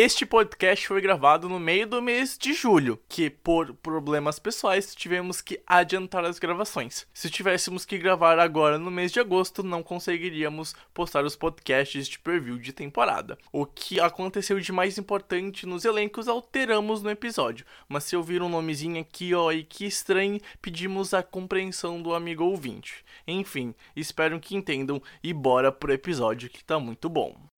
Este podcast foi gravado no meio do mês de julho, que por problemas pessoais tivemos que adiantar as gravações. Se tivéssemos que gravar agora no mês de agosto, não conseguiríamos postar os podcasts de preview de temporada. O que aconteceu de mais importante nos elencos alteramos no episódio, mas se ouvir um nomezinho aqui ó e que estranho, pedimos a compreensão do amigo ouvinte. Enfim, espero que entendam e bora pro episódio que tá muito bom.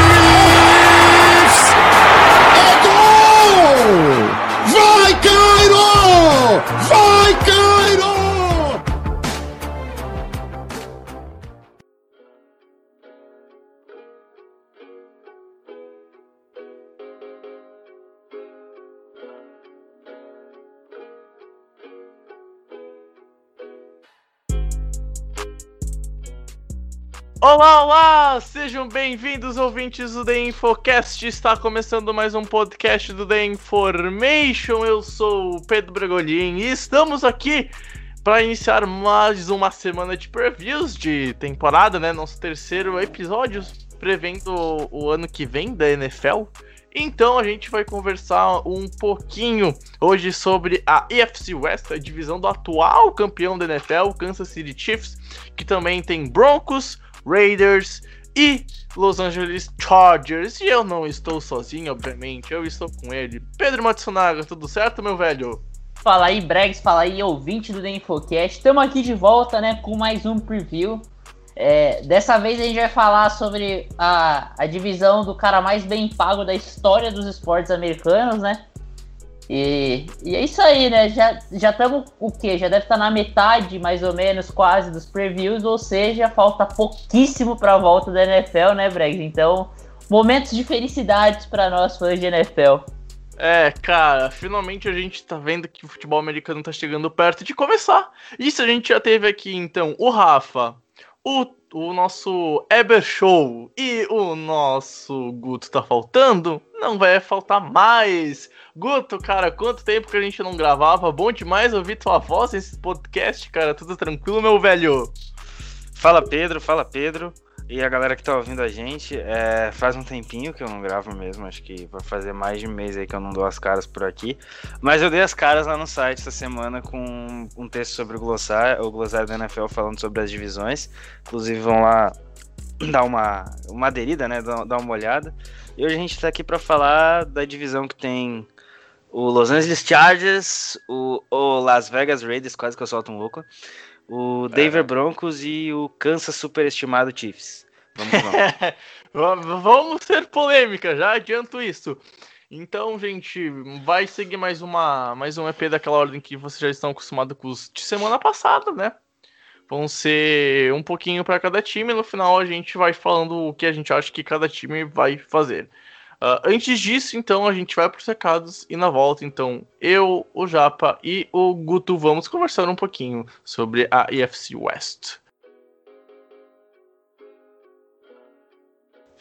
Fuck! Olá, olá! Sejam bem-vindos, ouvintes do The Infocast. Está começando mais um podcast do The Information. Eu sou o Pedro Bregolin e estamos aqui para iniciar mais uma semana de previews de temporada, né? Nosso terceiro episódio, prevendo o, ano que vem da NFL. Então a gente vai conversar um pouquinho hoje sobre a EFC West, a divisão do atual campeão da NFL, Kansas City Chiefs, que também tem Broncos, Raiders e Los Angeles Chargers. E eu não estou sozinho, obviamente, eu estou com ele. Pedro Matsunaga, tudo certo, meu velho? Fala aí, Bregs, fala aí, ouvinte do The Infocast. Estamos aqui de volta, né, com mais um preview. É, dessa vez a gente vai falar sobre a, a divisão do cara mais bem pago da história dos esportes americanos, né? E, e é isso aí, né? Já estamos o quê? Já deve estar na metade, mais ou menos, quase, dos previews, ou seja, falta pouquíssimo para a volta da NFL, né, Bregs? Então, momentos de felicidades para nós fãs de NFL. É, cara, finalmente a gente tá vendo que o futebol americano tá chegando perto de começar. Isso a gente já teve aqui, então, o Rafa, o, o nosso Eber Show e o nosso Guto tá faltando, não vai faltar mais. Guto, cara, quanto tempo que a gente não gravava? Bom demais ouvir tua voz nesse podcast, cara. Tudo tranquilo, meu velho? Fala Pedro, fala Pedro. E a galera que tá ouvindo a gente, é, faz um tempinho que eu não gravo mesmo, acho que vai fazer mais de mês aí que eu não dou as caras por aqui. Mas eu dei as caras lá no site essa semana com um texto sobre o glossário, o glossário da NFL falando sobre as divisões. Inclusive vão lá dar uma, uma aderida, né, dar uma olhada. E hoje a gente tá aqui para falar da divisão que tem o Los Angeles Chargers, o, o Las Vegas Raiders, quase que eu solto um louco, o Denver Broncos e o Kansas superestimado Chiefs. Vamos, vamos. vamos ser polêmica, já adianto isso. Então, gente, vai seguir mais uma mais um EP daquela ordem que vocês já estão acostumados com os de semana passada, né? Vão ser um pouquinho para cada time. No final, a gente vai falando o que a gente acha que cada time vai fazer. Uh, antes disso, então, a gente vai para os recados e na volta, então, eu, o Japa e o Guto vamos conversar um pouquinho sobre a EFC West.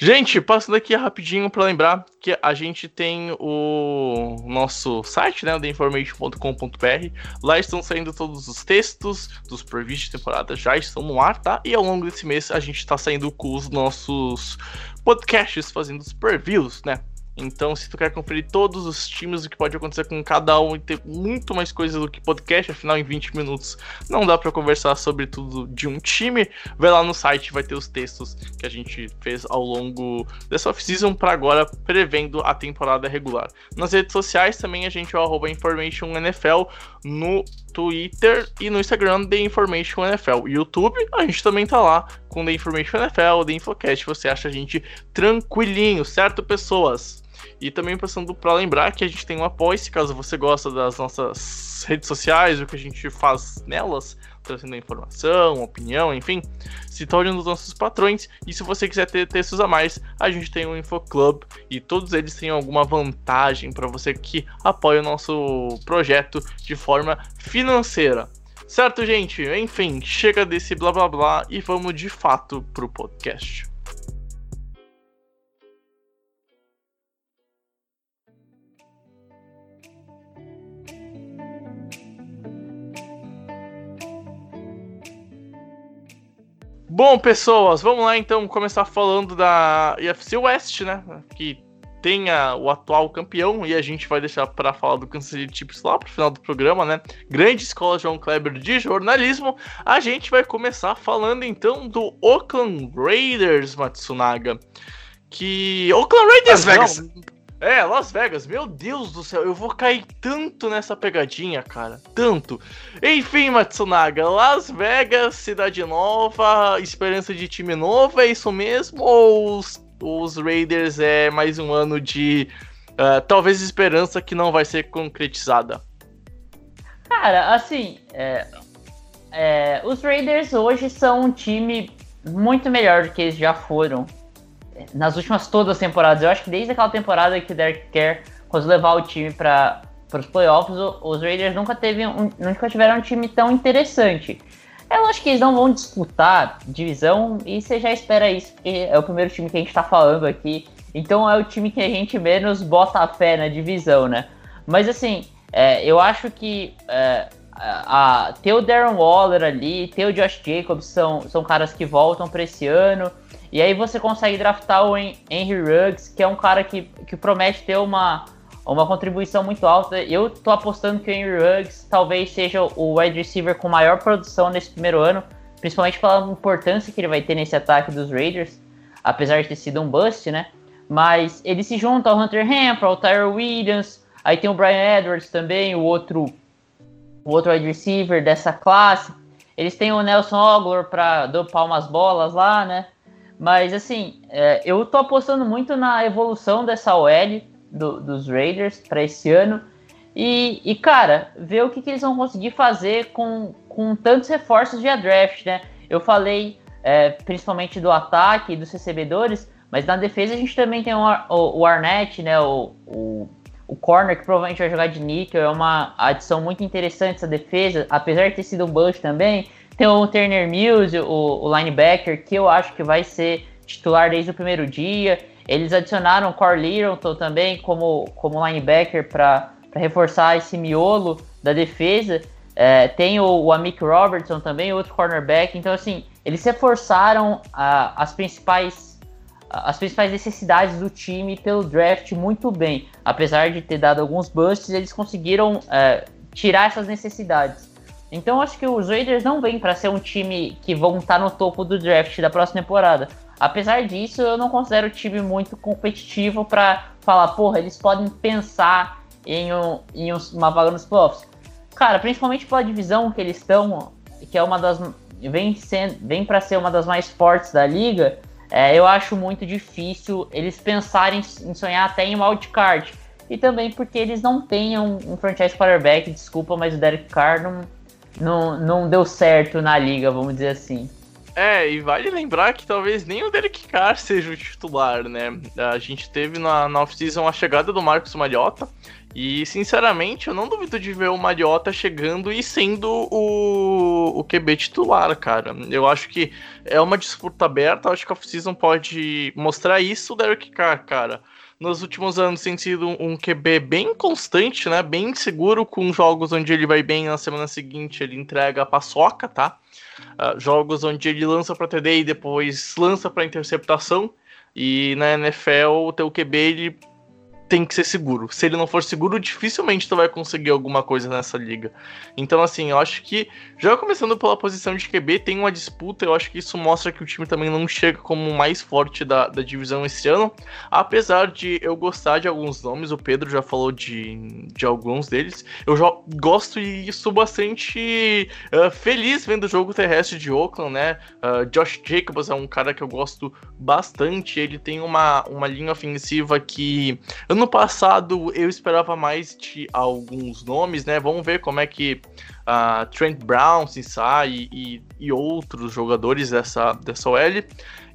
Gente, passando aqui rapidinho para lembrar que a gente tem o nosso site, né, theinformation.com.br. Lá estão saindo todos os textos dos previews de temporada, já estão no ar, tá? E ao longo desse mês a gente está saindo com os nossos podcasts fazendo os previews, né? Então, se tu quer conferir todos os times, o que pode acontecer com cada um e ter muito mais coisa do que podcast, afinal, em 20 minutos não dá para conversar sobre tudo de um time, vai lá no site, vai ter os textos que a gente fez ao longo dessa off-season para agora, prevendo a temporada regular. Nas redes sociais também a gente é o InformationNFL no Twitter e no Instagram The Information NFL. YouTube, a gente também tá lá com The Information NFL, The Infocast, você acha a gente tranquilinho, certo, pessoas? E também passando para lembrar que a gente tem um apoio, se caso você gosta das nossas redes sociais, o que a gente faz nelas, trazendo informação, opinião, enfim, se torne um dos nossos patrões. E se você quiser ter textos a mais, a gente tem o InfoClub e todos eles têm alguma vantagem para você que apoia o nosso projeto de forma financeira. Certo, gente? Enfim, chega desse blá blá blá e vamos de fato pro podcast. Bom, pessoas, vamos lá então começar falando da UFC West, né? Que tem a, o atual campeão e a gente vai deixar para falar do Kansas City Chiefs lá pro final do programa, né? Grande escola João Kleber de jornalismo. A gente vai começar falando então do Oakland Raiders, Matsunaga. Que Oakland Raiders, Las Vegas. É, Las Vegas, meu Deus do céu, eu vou cair tanto nessa pegadinha, cara, tanto. Enfim, Matsunaga, Las Vegas, cidade nova, esperança de time novo, é isso mesmo? Ou os, os Raiders é mais um ano de uh, talvez esperança que não vai ser concretizada? Cara, assim, é, é, os Raiders hoje são um time muito melhor do que eles já foram nas últimas todas as temporadas. Eu acho que desde aquela temporada que o Derek Carr conseguiu levar o time para os playoffs, os Raiders nunca, teve um, nunca tiveram um time tão interessante. Eu acho que eles não vão disputar divisão e você já espera isso, porque é o primeiro time que a gente está falando aqui. Então é o time que a gente menos bota a fé na divisão, né? Mas assim, é, eu acho que é, a, a, ter o Darren Waller ali, ter o Josh Jacobs são, são caras que voltam para esse ano. E aí você consegue draftar o Henry Ruggs, que é um cara que, que promete ter uma, uma contribuição muito alta. Eu tô apostando que o Henry Ruggs talvez seja o wide receiver com maior produção nesse primeiro ano, principalmente pela importância que ele vai ter nesse ataque dos Raiders, apesar de ter sido um bust, né? Mas ele se junta ao Hunter Hemp, ao Tyler Williams, aí tem o Brian Edwards também, o outro, o outro wide receiver dessa classe. Eles têm o Nelson Ogler para dopar umas bolas lá, né? Mas assim, é, eu tô apostando muito na evolução dessa OL do, dos Raiders para esse ano. E, e, cara, ver o que, que, eles vão conseguir fazer com, com tantos reforços via draft, né? Eu falei é, principalmente do ataque e dos recebedores, mas na defesa a gente também tem o, o, o Arnett, né? O, o, o corner que provavelmente vai jogar de níquel, é uma adição muito interessante essa defesa, apesar de ter sido um bust também. Tem o Turner Mills, o, o linebacker, que eu acho que vai ser titular desde o primeiro dia. Eles adicionaram o Core Littleton também como, como linebacker para reforçar esse miolo da defesa. É, tem o, o Amik Robertson também, outro cornerback. Então, assim, eles reforçaram as principais as principais necessidades do time pelo draft muito bem. Apesar de ter dado alguns busts, eles conseguiram é, tirar essas necessidades. Então acho que os Raiders não vêm para ser um time que vão estar tá no topo do draft da próxima temporada. Apesar disso, eu não considero o time muito competitivo para falar, porra, eles podem pensar em, um, em uma vaga nos playoffs. Cara, principalmente pela divisão que eles estão, que é uma das. vem, vem para ser uma das mais fortes da liga. É, eu acho muito difícil eles pensarem em sonhar até em wildcard. E também porque eles não têm um, um franchise quarterback, desculpa, mas o Derek Carr não, não, não deu certo na liga, vamos dizer assim. É, e vale lembrar que talvez nem o Derek Carr seja o titular, né? A gente teve na, na off-season a chegada do Marcos Mariota, e sinceramente eu não duvido de ver o Mariota chegando e sendo o, o QB titular, cara. Eu acho que é uma disputa aberta, acho que a off-season pode mostrar isso, o Derek Carr, cara nos últimos anos tem sido um QB bem constante, né? Bem seguro com jogos onde ele vai bem na semana seguinte ele entrega a paçoca, tá? Uh, jogos onde ele lança para TD e depois lança para interceptação. E na NFL o teu QB ele tem que ser seguro. Se ele não for seguro, dificilmente tu vai conseguir alguma coisa nessa liga. Então, assim, eu acho que, já começando pela posição de QB, tem uma disputa. Eu acho que isso mostra que o time também não chega como o mais forte da, da divisão esse ano. Apesar de eu gostar de alguns nomes, o Pedro já falou de, de alguns deles. Eu já gosto e estou bastante uh, feliz vendo o jogo terrestre de Oakland, né? Uh, Josh Jacobs é um cara que eu gosto bastante. Ele tem uma, uma linha ofensiva que. Eu Ano passado eu esperava mais de alguns nomes, né? Vamos ver como é que uh, Trent Brown se sai e, e, outros jogadores dessa, dessa OL.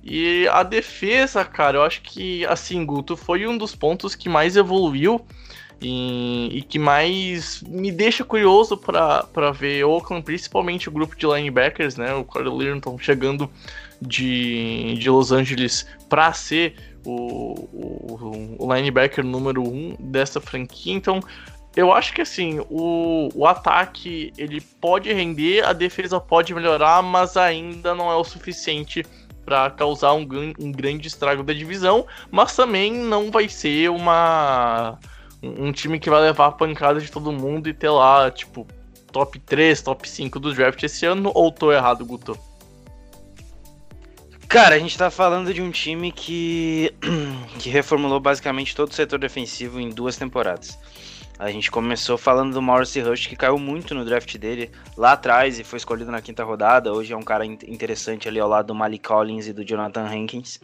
E a defesa, cara, eu acho que, assim, Guto, foi um dos pontos que mais evoluiu e, e que mais me deixa curioso para ver Oakland, principalmente o grupo de linebackers, né? O Corey Linton chegando de, de Los Angeles para ser o, o, o, linebacker número um dessa franquia. Então, eu acho que assim, o, o ataque ele pode render, a defesa pode melhorar, mas ainda não é o suficiente para causar um, um grande estrago da divisão, mas também não vai ser uma um time que vai levar a pancada de todo mundo e ter lá, tipo, top 3, top 5 do draft esse ano, ou tô errado, Guto? Cara, a gente tá falando de um time que, que reformulou basicamente todo o setor defensivo em duas temporadas. A gente começou falando do Maurice Rush, que caiu muito no draft dele lá atrás e foi escolhido na quinta rodada. Hoje é um cara interessante ali ao lado do Malik Collins e do Jonathan Hankins.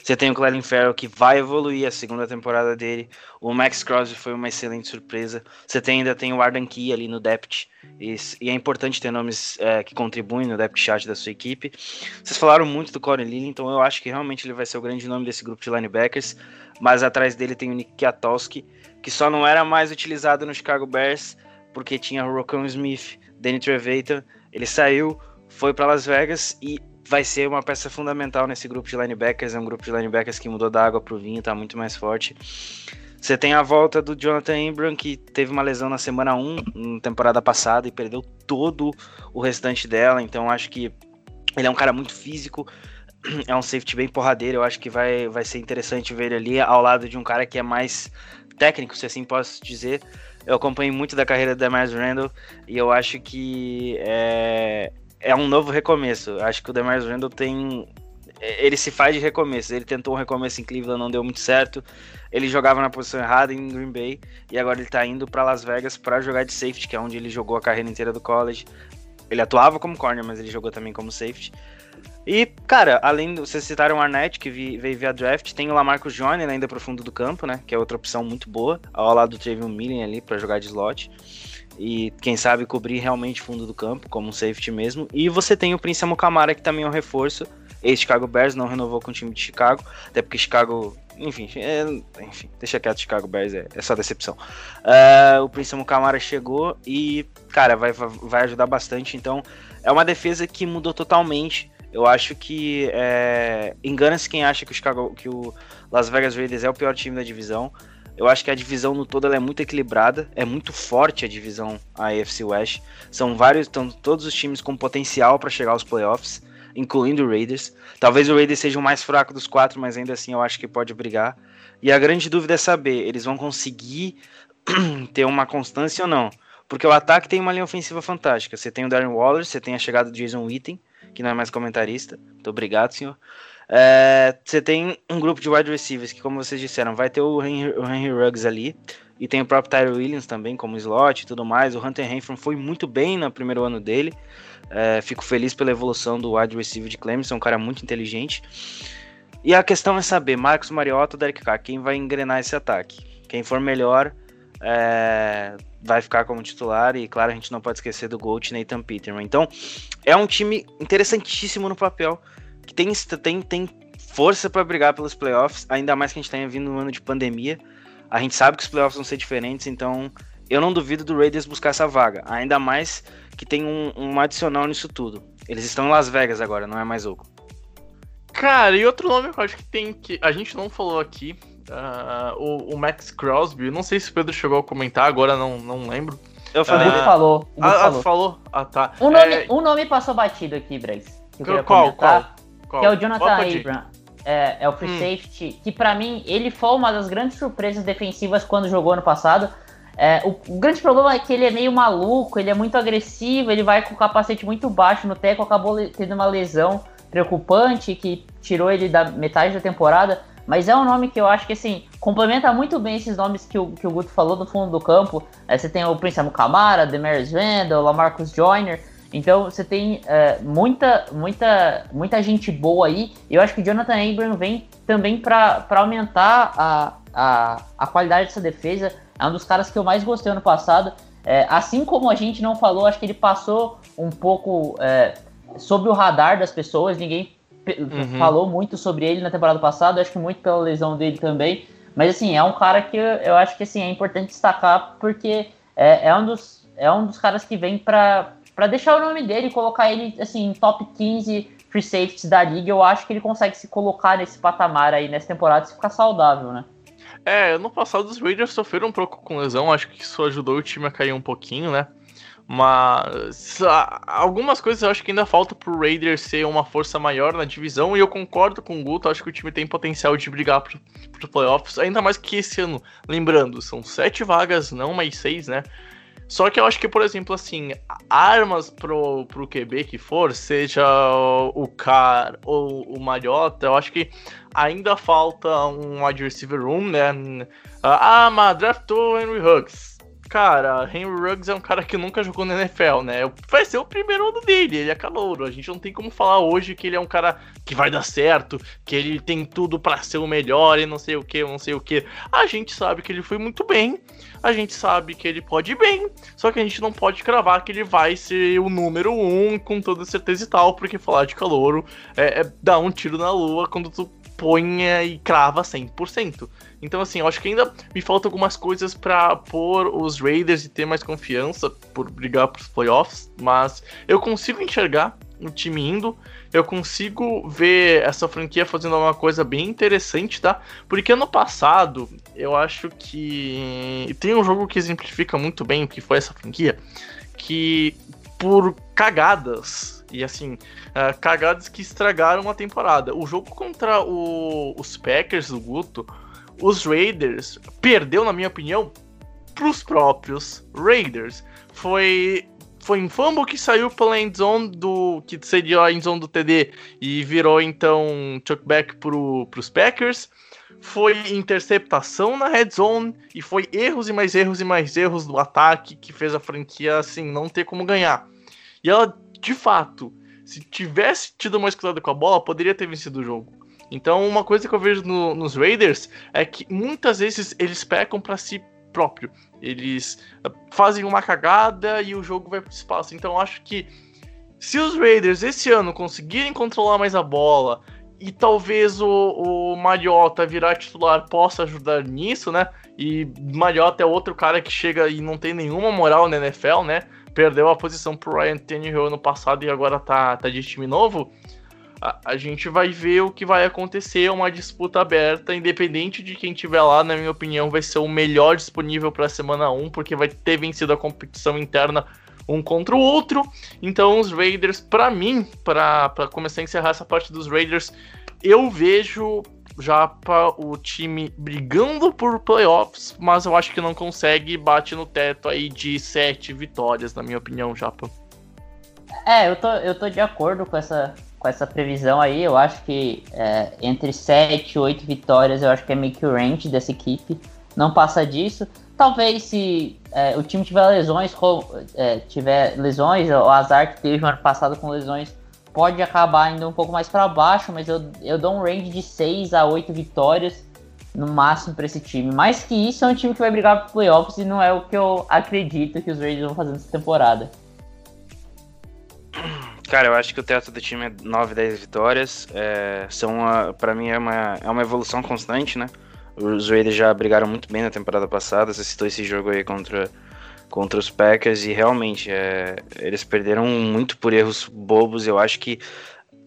Você tem o Clelin Farrell, que vai evoluir a segunda temporada dele. O Max Crosby foi uma excelente surpresa. Você tem, ainda tem o Arden Key ali no depth. E, e é importante ter nomes é, que contribuem no depth chart da sua equipe. Vocês falaram muito do Corey Lilly, então eu acho que realmente ele vai ser o grande nome desse grupo de linebackers. Mas atrás dele tem o Nick Kiatowski que só não era mais utilizado no Chicago Bears porque tinha o Rocco Smith, Danny Trevathan, ele saiu, foi para Las Vegas e vai ser uma peça fundamental nesse grupo de linebackers, é um grupo de linebackers que mudou da água pro vinho, tá muito mais forte. Você tem a volta do Jonathan Ingram, que teve uma lesão na semana 1, na temporada passada, e perdeu todo o restante dela, então acho que ele é um cara muito físico, é um safety bem porradeiro, eu acho que vai, vai ser interessante ver ele ali ao lado de um cara que é mais técnico, se assim posso dizer. Eu acompanhei muito da carreira da Demars Randall e eu acho que é, é um novo recomeço. Eu acho que o Demars Randall tem. Ele se faz de recomeço. Ele tentou um recomeço em Cleveland, não deu muito certo. Ele jogava na posição errada em Green Bay e agora ele tá indo para Las Vegas para jogar de safety, que é onde ele jogou a carreira inteira do college. Ele atuava como corner, mas ele jogou também como safety. E, cara, além vocês citaram o Arnett, que veio via draft, tem o Lamarcus Joyner ainda pro fundo do campo, né? Que é outra opção muito boa, ao lado do Travion Millen ali para jogar de slot. E quem sabe cobrir realmente fundo do campo, como um safety mesmo. E você tem o Prince Amukamara, que também é um reforço. Ex-Chicago Bears não renovou com o time de Chicago, até porque Chicago enfim, é, enfim, deixa quieto Chicago Bears, é, é só decepção. Uh, o Prince Mukamara chegou e, cara, vai, vai ajudar bastante. Então, é uma defesa que mudou totalmente. Eu acho que é, engana-se quem acha que Chicago, que o Las Vegas Raiders é o pior time da divisão. Eu acho que a divisão no todo é muito equilibrada, é muito forte a divisão AFC West. São vários, estão todos os times com potencial para chegar aos playoffs, incluindo o Raiders. Talvez o Raiders seja o mais fraco dos quatro, mas ainda assim eu acho que pode brigar. E a grande dúvida é saber, eles vão conseguir ter uma constância ou não? Porque o ataque tem uma linha ofensiva fantástica. Você tem o Darren Waller, você tem a chegada do Jason Witten, que não é mais comentarista. Muito obrigado, senhor. É, você tem um grupo de wide receivers que, como vocês disseram, vai ter o Henry, o Henry Ruggs ali. E tem o próprio Tyler Williams também, como slot e tudo mais. O Hunter Renfrew foi muito bem no primeiro ano dele. É, fico feliz pela evolução do wide receiver de Clemson, um cara muito inteligente. E a questão é saber, Marcos Mariota ou Derek Carr, quem vai engrenar esse ataque? Quem for melhor é, vai ficar como titular e, claro, a gente não pode esquecer do Gold Nathan Peterman. Então, é um time interessantíssimo no papel, que tem, tem, tem força para brigar pelos playoffs, ainda mais que a gente tenha vindo um ano de pandemia. A gente sabe que os playoffs vão ser diferentes, então eu não duvido do Raiders buscar essa vaga, ainda mais que tem um, um adicional nisso tudo. Eles estão em Las Vegas agora, não é mais Oakland. Cara, e outro nome que eu acho que tem que. A gente não falou aqui, Uh, o, o, Max Crosby, não sei se o Pedro chegou a comentar, agora não, não lembro. Eu falei. Uh, falou. Ah, falou. falou? Ah, tá. Um nome, é... um nome passou batido aqui, Bryce. Que qual, qual, qual? Que é o Jonathan Abram. É, é, o free hum. safety, que para mim ele foi uma das grandes surpresas defensivas quando jogou ano passado. É, o, o, grande problema é que ele é meio maluco, ele é muito agressivo, ele vai com o capacete muito baixo no teco, acabou tendo uma lesão preocupante que tirou ele da metade da temporada. Mas é um nome que eu acho que, assim, complementa muito bem esses nomes que o, que o Guto falou do fundo do campo. É, você tem o Prince Camara, Demaris Randall, Lamarcus Joyner. Então você tem é, muita, muita, muita gente boa aí. E eu acho que o Jonathan Abram vem também para aumentar a, a, a qualidade dessa defesa. É um dos caras que eu mais gostei ano passado. É, assim como a gente não falou, acho que ele passou um pouco é, sobre o radar das pessoas, ninguém uhum. falou muito sobre ele na temporada passada, acho que muito pela lesão dele também. Mas assim, é um cara que eu acho que assim, é importante destacar porque é, é um, dos, é um dos caras que vem para deixar o nome dele e colocar ele assim, em top 15 free safeties da liga. Eu acho que ele consegue se colocar nesse patamar aí nessa temporada se ficar saudável, né? É, no passado os Raiders sofreram um pouco com lesão, acho que isso ajudou o time a cair um pouquinho, né? Mas algumas coisas eu acho que ainda falta pro Raiders ser uma força maior na divisão. E eu concordo com o Guto, acho que o time tem potencial de brigar pro, pro playoffs. Ainda mais que esse ano, lembrando, são sete vagas, não mais seis, né? Só que eu acho que, por exemplo, assim, armas pro, pro QB que for, seja o Car ou o Mariota, eu acho que ainda falta um wide receiver room, né? Ah, mas draftou Henry Huggs cara, Henry Ruggs é um cara que nunca jogou na NFL, né? Vai ser o primeiro ano dele, ele é calouro. A gente não tem como falar hoje que ele é um cara que vai dar certo, que ele tem tudo para ser o melhor e não sei o que, não sei o que. A gente sabe que ele foi muito bem, a gente sabe que ele pode ir bem, só que a gente não pode cravar que ele vai ser o número um com toda certeza e tal, porque falar de calouro é, é dar um tiro na lua quando tu põe e crava 100%. Então, assim, eu acho que ainda me faltam algumas coisas para pôr os Raiders e ter mais confiança por brigar pros playoffs, mas eu consigo enxergar o time indo, eu consigo ver essa franquia fazendo uma coisa bem interessante, tá? Porque ano passado, eu acho que tem um jogo que exemplifica muito bem o que foi essa franquia, que por cagadas, e assim, uh, cagadas que estragaram a temporada. O jogo contra o, os Packers do Guto os Raiders perdeu, na minha opinião, pros próprios Raiders. Foi foi em fumble que saiu pela endzone do que seria a endzone do TD e virou então chuckback pro, pros Packers. Foi interceptação na red zone e foi erros e mais erros e mais erros do ataque que fez a franquia assim não ter como ganhar. E ela, de fato, se tivesse tido mais cuidado com a bola, poderia ter vencido o jogo. Então, uma coisa que eu vejo no, nos Raiders é que muitas vezes eles pecam para si próprio. Eles ah, fazem uma cagada e o jogo vai pro espaço. Então, acho que se os Raiders esse ano conseguirem controlar mais a bola e talvez o, o Mariota virar titular possa ajudar nisso, né? E Mariota é outro cara que chega e não tem nenhuma moral na NFL, né? Perdeu a posição pro Ryan Tannehill ano passado e agora tá, tá de time novo a, a, gente vai ver o que vai acontecer, uma disputa aberta, independente de quem tiver lá, na minha opinião, vai ser o melhor disponível para a semana 1, porque vai ter vencido a competição interna um contra o outro. Então, os Raiders, para mim, para começar a encerrar essa parte dos Raiders, eu vejo já para o time brigando por playoffs, mas eu acho que não consegue, bate no teto aí de sete vitórias, na minha opinião, Japa. É, eu tô, eu tô de acordo com essa, com essa previsão aí, eu acho que é, entre 7 e 8 vitórias, eu acho que é meio que o range dessa equipe. Não passa disso. Talvez se é, o time tiver lesões, é, tiver lesões, o azar que teve no ano passado com lesões, pode acabar indo um pouco mais para baixo, mas eu, eu dou um range de 6 a 8 vitórias no máximo para esse time. Mais que isso, é um time que vai brigar para playoffs e não é o que eu acredito que os Raiders vão fazer nessa temporada. Cara, eu acho que o teto do time é 9, 10 vitórias. É, são para mim é uma, é uma evolução constante, né? Os Raiders já brigaram muito bem na temporada passada. Você citou esse jogo aí contra, contra os Packers e realmente é, eles perderam muito por erros bobos. Eu acho que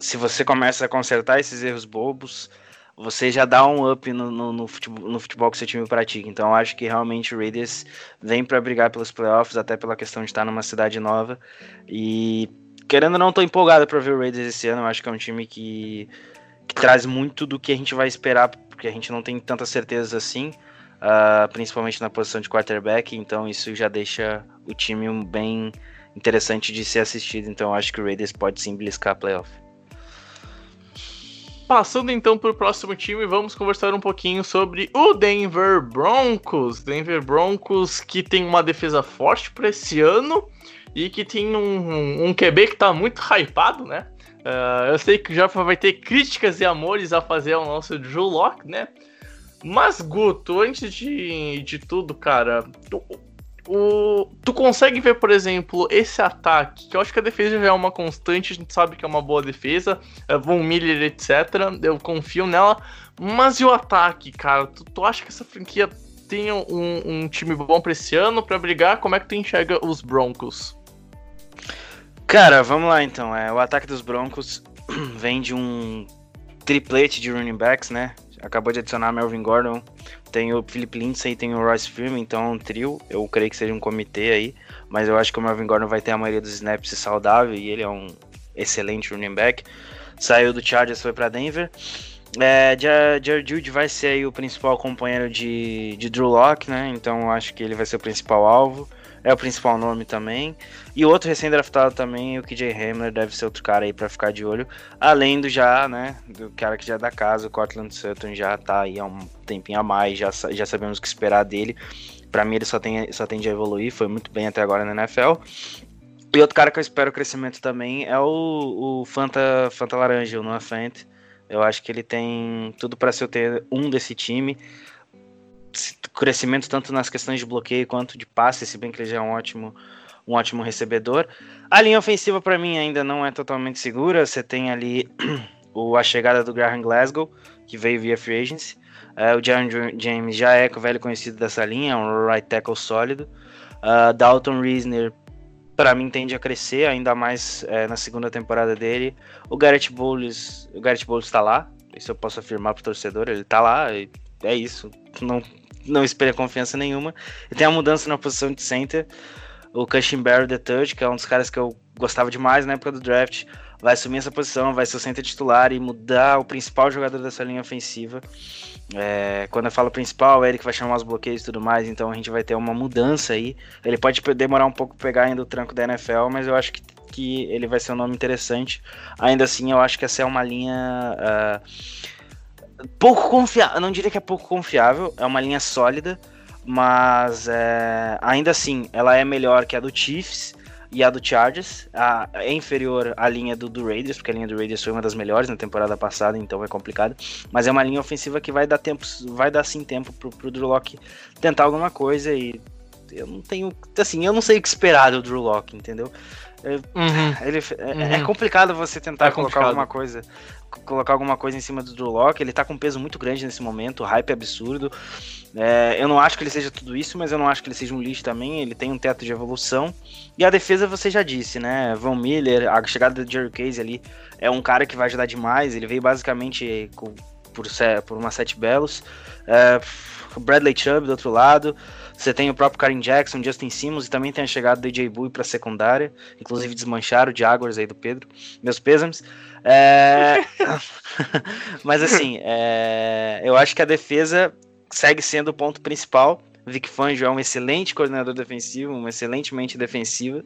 se você começa a consertar esses erros bobos, você já dá um up no, no, no, futebol, no futebol, que seu time pratica. Então eu acho que realmente o Raiders vem para brigar pelos playoffs, até pela questão de estar numa cidade nova. E querendo ou não, tô empolgado para ver o Raiders esse ano. Eu acho que é um time que, que traz muito do que a gente vai esperar, porque a gente não tem tanta certeza assim, uh, principalmente na posição de quarterback. Então isso já deixa o time bem interessante de ser assistido. Então acho que o Raiders pode sim bliscar playoff. Passando então para o próximo time, vamos conversar um pouquinho sobre o Denver Broncos. Denver Broncos que tem uma defesa forte para esse ano e que tem um, um QB que tá muito hypado, né? Uh, eu sei que já vai ter críticas e amores a fazer ao nosso Drew Lock, né? Mas, Guto, antes de, de tudo, cara, o, tu consegue ver, por exemplo, esse ataque, que eu acho que a defesa já é uma constante, a gente sabe que é uma boa defesa, é Von Miller, etc. Eu confio nela. Mas e o ataque, cara? Tu, tu acha que essa franquia tem um, um time bom pra esse ano para brigar? Como é que tu enxerga os Broncos? Cara, vamos lá então. É, o ataque dos Broncos vem de um triplete de running backs, né? Acabou de adicionar Melvin Gordon, tem o Philip Lindsay e tem o Royce Freeman, então é um trio. Eu creio que seja um comitê aí, mas eu acho que o Melvin Gordon vai ter a maioria dos snaps saudável e ele é um excelente running back. Saiu do Chargers, foi para Denver. É, Jared Jude vai ser aí o principal companheiro de, de Drew Locke, né? Então acho que ele vai ser o principal alvo é o principal nome também. E outro recém-draftado também, o KJ Hamler, deve ser outro cara aí para ficar de olho. Além do já, né, do cara que já é da casa, o Cortland Sutton já tá aí há um tempinho a mais, já, já sabemos o que esperar dele. Para mim ele só, tem, só tende a evoluir, foi muito bem até agora na NFL. E outro cara que eu espero crescimento também é o, o Fanta, Fanta Laranja, o Noah Fant. Eu acho que ele tem tudo para ser um desse time crescimento tanto nas questões de bloqueio quanto de passe, se bem que ele já é um ótimo, um ótimo recebedor. A linha ofensiva para mim ainda não é totalmente segura. Você tem ali o, a chegada do Graham Glasgow, que veio via free agency. É, o Jaron James já é o velho conhecido dessa linha, é um right tackle sólido. Uh, Dalton Reisner, para mim, tende a crescer, ainda mais é, na segunda temporada dele. O Garrett Bowles, o Garrett Bowles está lá, isso eu posso afirmar pro torcedor, ele está lá, é isso. Não não espelha confiança nenhuma. E tem a mudança na posição de center. O Cushing Barry the Third, que é um dos caras que eu gostava demais na época do draft, vai assumir essa posição, vai ser o center titular e mudar o principal jogador dessa linha ofensiva. É, quando eu falo principal, é ele que vai chamar os bloqueios e tudo mais, então a gente vai ter uma mudança aí. Ele pode demorar um pouco para pegar ainda o tranco da NFL, mas eu acho que, que ele vai ser um nome interessante. Ainda assim, eu acho que essa é uma linha. Uh, pouco confiável, não diria que é pouco confiável, é uma linha sólida, mas é, ainda assim ela é melhor que a do Chiefs e a do Chargers, a, é inferior à linha do, do Raiders, porque a linha do Raiders foi uma das melhores na temporada passada, então é complicado, mas é uma linha ofensiva que vai dar tempo, vai dar sim tempo pro, pro Drew Locke tentar alguma coisa e eu não tenho, assim, eu não sei o que esperar do Drew Locke, entendeu? Uhum. Ele, é, uhum. é, complicado você tentar é colocar alguma coisa colocar alguma coisa em cima do Drew Locke. Ele tá com um peso muito grande nesse momento, hype absurdo. É, eu não acho que ele seja tudo isso, mas eu não acho que ele seja um lixo também. Ele tem um teto de evolução. E a defesa você já disse, né? Von Miller, a chegada do Jerry Case ali é um cara que vai ajudar demais. Ele veio basicamente com, por, por uma sete belos. É, Bradley Chubb do outro lado. Você tem o próprio Karen Jackson, Justin Simmons e também tem a chegada do AJ Bui para secundária. Inclusive desmancharam o Jaguars aí do Pedro. Meus pêsames. É... Mas assim, é... eu acho que a defesa segue sendo o ponto principal. Vic Fangio é um excelente coordenador defensivo, uma excelente mente defensiva,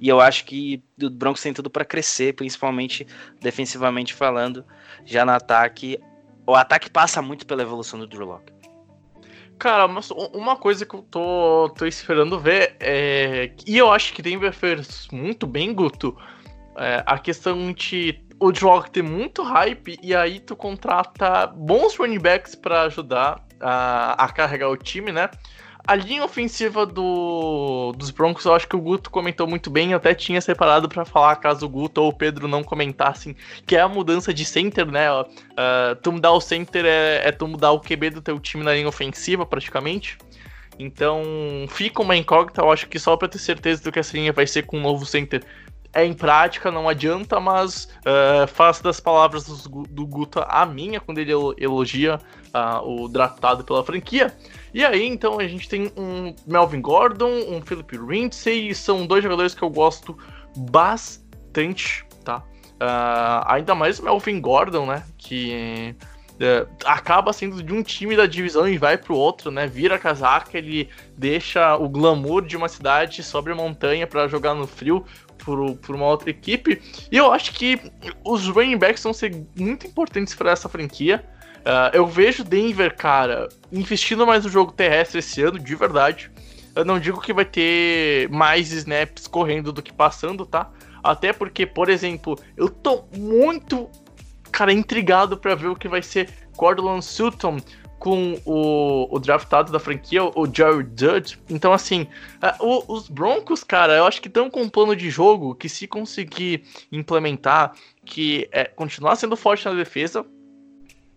e eu acho que o Broncos tem tudo para crescer, principalmente defensivamente falando. Já no ataque, o ataque passa muito pela evolução do Drew Locke. Cara, mas uma coisa que eu tô, tô esperando ver é. E eu acho que Denver fez muito bem, Guto. É, a questão de o Drock ter muito hype e aí tu contrata bons running backs para ajudar a, a carregar o time, né? A linha ofensiva do, dos Broncos, eu acho que o Guto comentou muito bem. Eu até tinha separado para falar caso o Guto ou o Pedro não comentassem, que é a mudança de center, né? Uh, tu mudar o center é, é tu mudar o QB do teu time na linha ofensiva, praticamente. Então, fica uma incógnita. Eu acho que só para ter certeza do que essa linha vai ser com um novo center é em prática, não adianta, mas uh, faço das palavras do, do a minha quando ele elogia uh, o draftado pela franquia. E aí, então, a gente tem um Melvin Gordon, um Philip Lindsay, são dois jogadores que eu gosto bastante, tá? Uh, ainda mais o Melvin Gordon, né? Que uh, acaba sendo de um time da divisão e vai pro outro, né? Vira casaca, ele deixa o glamour de uma cidade sobre a montanha para jogar no frio por, uma outra equipe. E eu acho que os running backs vão ser muito importantes para essa franquia. Uh, eu vejo Denver, cara, investindo mais no jogo terrestre esse ano, de verdade. Eu não digo que vai ter mais snaps correndo do que passando, tá? Até porque, por exemplo, eu tô muito, cara, intrigado para ver o que vai ser Cortland Sutton com o, o draftado da franquia, o Jerry Judd. Então, assim, uh, o, os Broncos, cara, eu acho que estão com um plano de jogo que, se conseguir implementar, que é continuar sendo forte na defesa,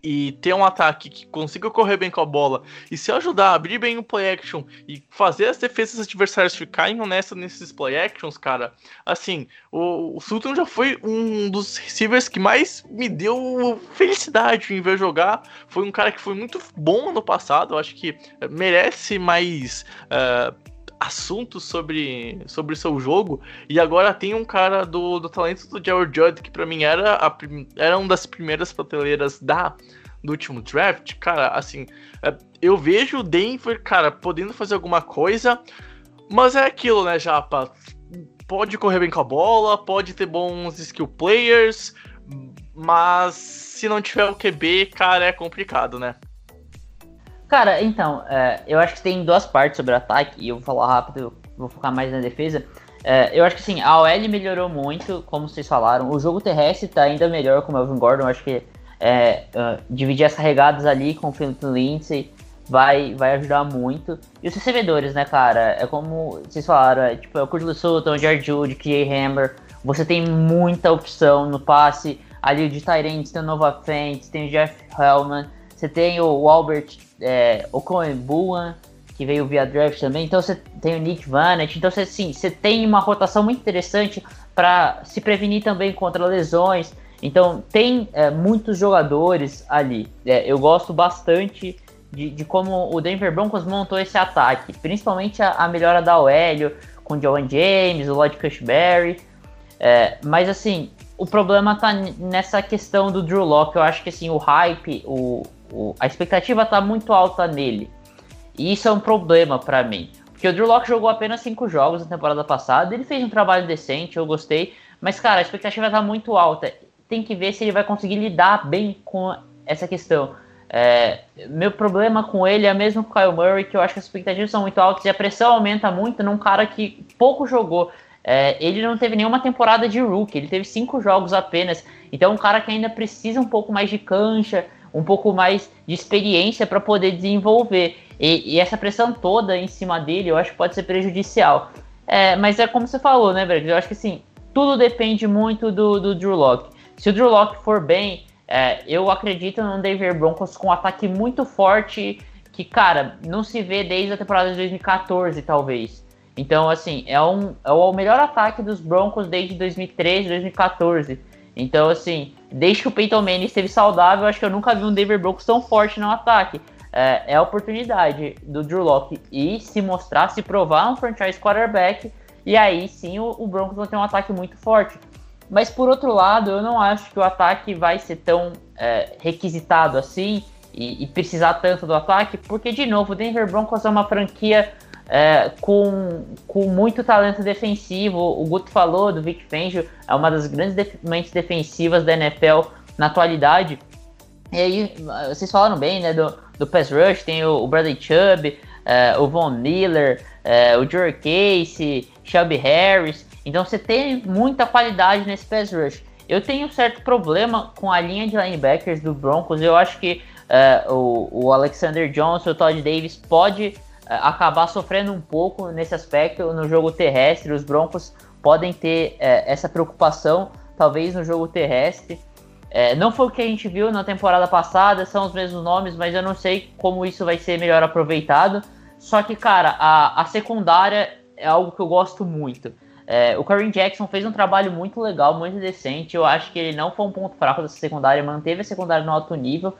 e ter um ataque que consiga correr bem com a bola e se ajudar a abrir bem o play action e fazer as defesas adversárias ficarem honestas nesses play actions, cara, assim, o, o Sultan já foi um dos receivers que mais me deu felicidade em ver jogar. Foi um cara que foi muito bom ano passado, eu acho que merece mais. Uh, assuntos sobre sobre seu jogo e agora tem um cara do, do talento do Jared Judd que para mim era a, era uma das primeiras prateleiras da do último draft, cara, assim, é, eu vejo o Denver, cara, podendo fazer alguma coisa, mas é aquilo, né, Japa? Pode correr bem com a bola, pode ter bons skill players, mas se não tiver o QB, cara, é complicado, né? Cara, então, é, eu acho que tem duas partes sobre o ataque, e eu vou falar rápido, vou focar mais na defesa. É, eu acho que sim, a OL melhorou muito, como vocês falaram. O jogo terrestre tá ainda melhor com o Melvin Gordon. Eu acho que é, uh, dividir as carregadas ali com o Philip Lindsay vai, vai ajudar muito. E os recebedores, né, cara? É como vocês falaram, é, tipo, é o Curtis Sutton, Jared Jude, KJ Hammer. Você tem muita opção no passe. Ali de Tyrants tem o Nova Fent, tem o Jeff Hellman. Você tem o Albert é, Okoen Buan, que veio via draft também. Então você tem o Nick Vanett. Então você, assim, você tem uma rotação muito interessante para se prevenir também contra lesões. Então tem é, muitos jogadores ali. É, eu gosto bastante de, de, como o Denver Broncos montou esse ataque, principalmente a, a melhora da OL com o Joan James, o Lloyd Cushberry. É, mas assim, o problema tá nessa questão do Drew Locke. Eu acho que assim, o hype, o, o, a expectativa tá muito alta nele. E isso é um problema para mim. Porque o Drew Locke jogou apenas cinco jogos na temporada passada. Ele fez um trabalho decente, eu gostei. Mas, cara, a expectativa tá muito alta. Tem que ver se ele vai conseguir lidar bem com essa questão. É, meu problema com ele é mesmo com o Kyle Murray, que eu acho que as expectativas são muito altas e a pressão aumenta muito num cara que pouco jogou. É, ele não teve nenhuma temporada de rookie, ele teve cinco jogos apenas. Então, um cara que ainda precisa um pouco mais de cancha, um pouco mais de experiência para poder desenvolver. E, e, essa pressão toda em cima dele, eu acho que pode ser prejudicial. É, mas é como você falou, né, Brad? Eu acho que assim, tudo depende muito do, do Drew Locke. Se o Drew Locke for bem, é, eu acredito no Denver Broncos com um ataque muito forte que, cara, não se vê desde a temporada de 2014, talvez. Então, assim, é, um, é o melhor ataque dos Broncos desde 2013, 2014. Então, assim, desde que o Peyton Manning esteve saudável, acho que eu nunca vi um Denver Broncos tão forte no ataque. É, é a oportunidade do Drew Locke e se mostrar, se provar um franchise quarterback, e aí sim o, o Broncos vai ter um ataque muito forte. Mas por outro lado, eu não acho que o ataque vai ser tão é, requisitado assim e, e, precisar tanto do ataque, porque de novo, o Denver Broncos é uma franquia é, com, com muito talento defensivo. O Guto falou do Vic Fangio, é uma das grandes mentes defensivas da NFL na atualidade. E aí, vocês falaram bem, né, do, do pass rush, tem o, o Bradley Chubb, é, o Von Miller, é, o Joe Casey, Shelby Harris. Então você tem muita qualidade nesse pass rush. Eu tenho um certo problema com a linha de linebackers do Broncos. Eu acho que é, o, o Alexander Johnson, o Todd Davis pode acabar sofrendo um pouco nesse aspecto no jogo terrestre. Os Broncos podem ter é, essa preocupação, talvez no jogo terrestre. É, não foi o que a gente viu na temporada passada, são os mesmos nomes, mas eu não sei como isso vai ser melhor aproveitado. Só que, cara, a, a secundária é algo que eu gosto muito. É, o Kareem Jackson fez um trabalho muito legal, muito decente. Eu acho que ele não foi um ponto fraco dessa secundária, manteve a secundária no alto nível.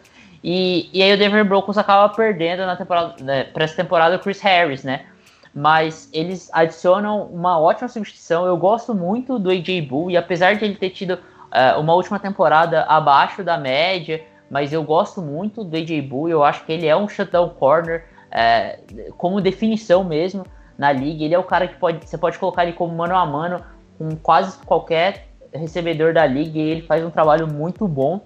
E, e aí o Denver Broncos acaba perdendo na temporada, né, para essa temporada o Chris Harris, né? Mas eles adicionam uma ótima substituição. Eu gosto muito do AJ Bull, e apesar de ele ter tido uh, uma última temporada abaixo da média, mas eu gosto muito do AJ Bull. Eu acho que ele é um shutdown corner, uh, como definição mesmo na liga. Ele é o cara que pode, você pode colocar ele como mano a mano com quase qualquer recebedor da liga e ele faz um trabalho muito bom.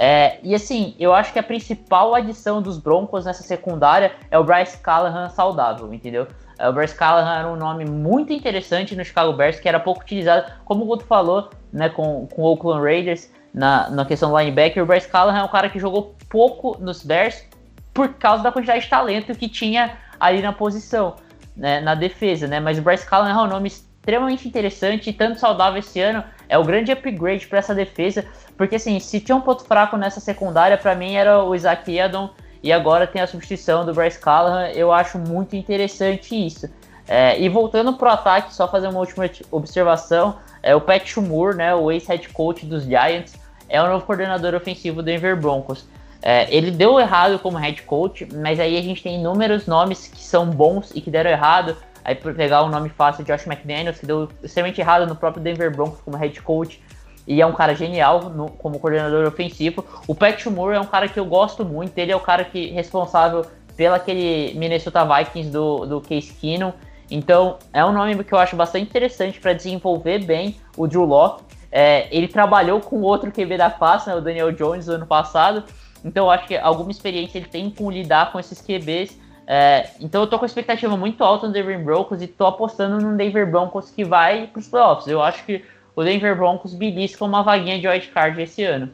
É, e assim, eu acho que a principal adição dos Broncos nessa secundária é o Bryce Callahan saudável, entendeu? É, o Bryce Callahan era um nome muito interessante no Chicago Bears, que era pouco utilizado, como o Guto falou, né, com, com o Oakland Raiders, na, na questão do linebacker. O Bryce Callahan é um cara que jogou pouco nos Bears, por causa da quantidade de talento que tinha ali na posição, né, na defesa, né? Mas o Bryce Callahan é um nome extremamente interessante e tanto saudável esse ano, é o grande upgrade para essa defesa, porque assim, se tinha um ponto fraco nessa secundária, para mim era o Isaac Edon e agora tem a substituição do Bryce Callahan, eu acho muito interessante isso. É, e voltando pro ataque, só fazer uma última observação, é o Pat Shumur, né, o ex-head coach dos Giants, é o novo coordenador ofensivo do Denver Broncos. É, ele deu errado como head coach, mas aí a gente tem inúmeros nomes que são bons e que deram errado. Aí por pegar o nome fácil, Josh McDaniels, que deu extremamente errado no próprio Denver Broncos como head coach, e é um cara genial no, como coordenador ofensivo. O Pat Moore é um cara que eu gosto muito, ele é o cara que responsável pelo aquele Minnesota Vikings do, do Case Keenum. Então é um nome que eu acho bastante interessante para desenvolver bem o Drew Locke. É, ele trabalhou com outro QB da classe, né, o Daniel Jones, no ano passado. Então eu acho que alguma experiência ele tem com lidar com esses QBs. É, então eu tô com expectativa muito alta no Denver Broncos e tô apostando no Denver Broncos que vai para os playoffs. Eu acho que o Denver Broncos belisca uma vaguinha de wildcard esse ano.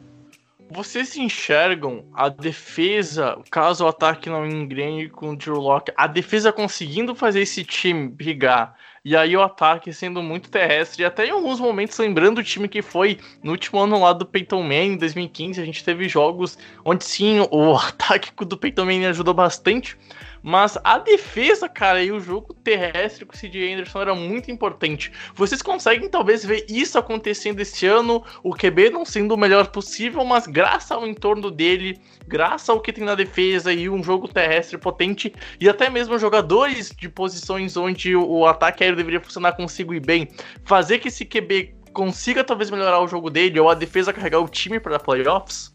Vocês enxergam a defesa, caso o ataque não engrene com o Drew Locke, a defesa conseguindo fazer esse time brigar e aí o ataque sendo muito terrestre, e até em alguns momentos lembrando o time que foi no último ano lá do Peyton Manning, em 2015, a gente teve jogos onde sim, o ataque do Peyton Manning ajudou bastante, mas a defesa, cara, e o jogo terrestre com o CJ Anderson era muito importante. Vocês conseguem talvez ver isso acontecendo esse ano, o QB não sendo o melhor possível, mas graças ao entorno dele, graças ao que tem na defesa e um jogo terrestre potente, e até mesmo jogadores de posições onde o ataque aéreo deveria funcionar consigo e bem, fazer que esse QB consiga talvez melhorar o jogo dele ou a defesa carregar o time para playoffs?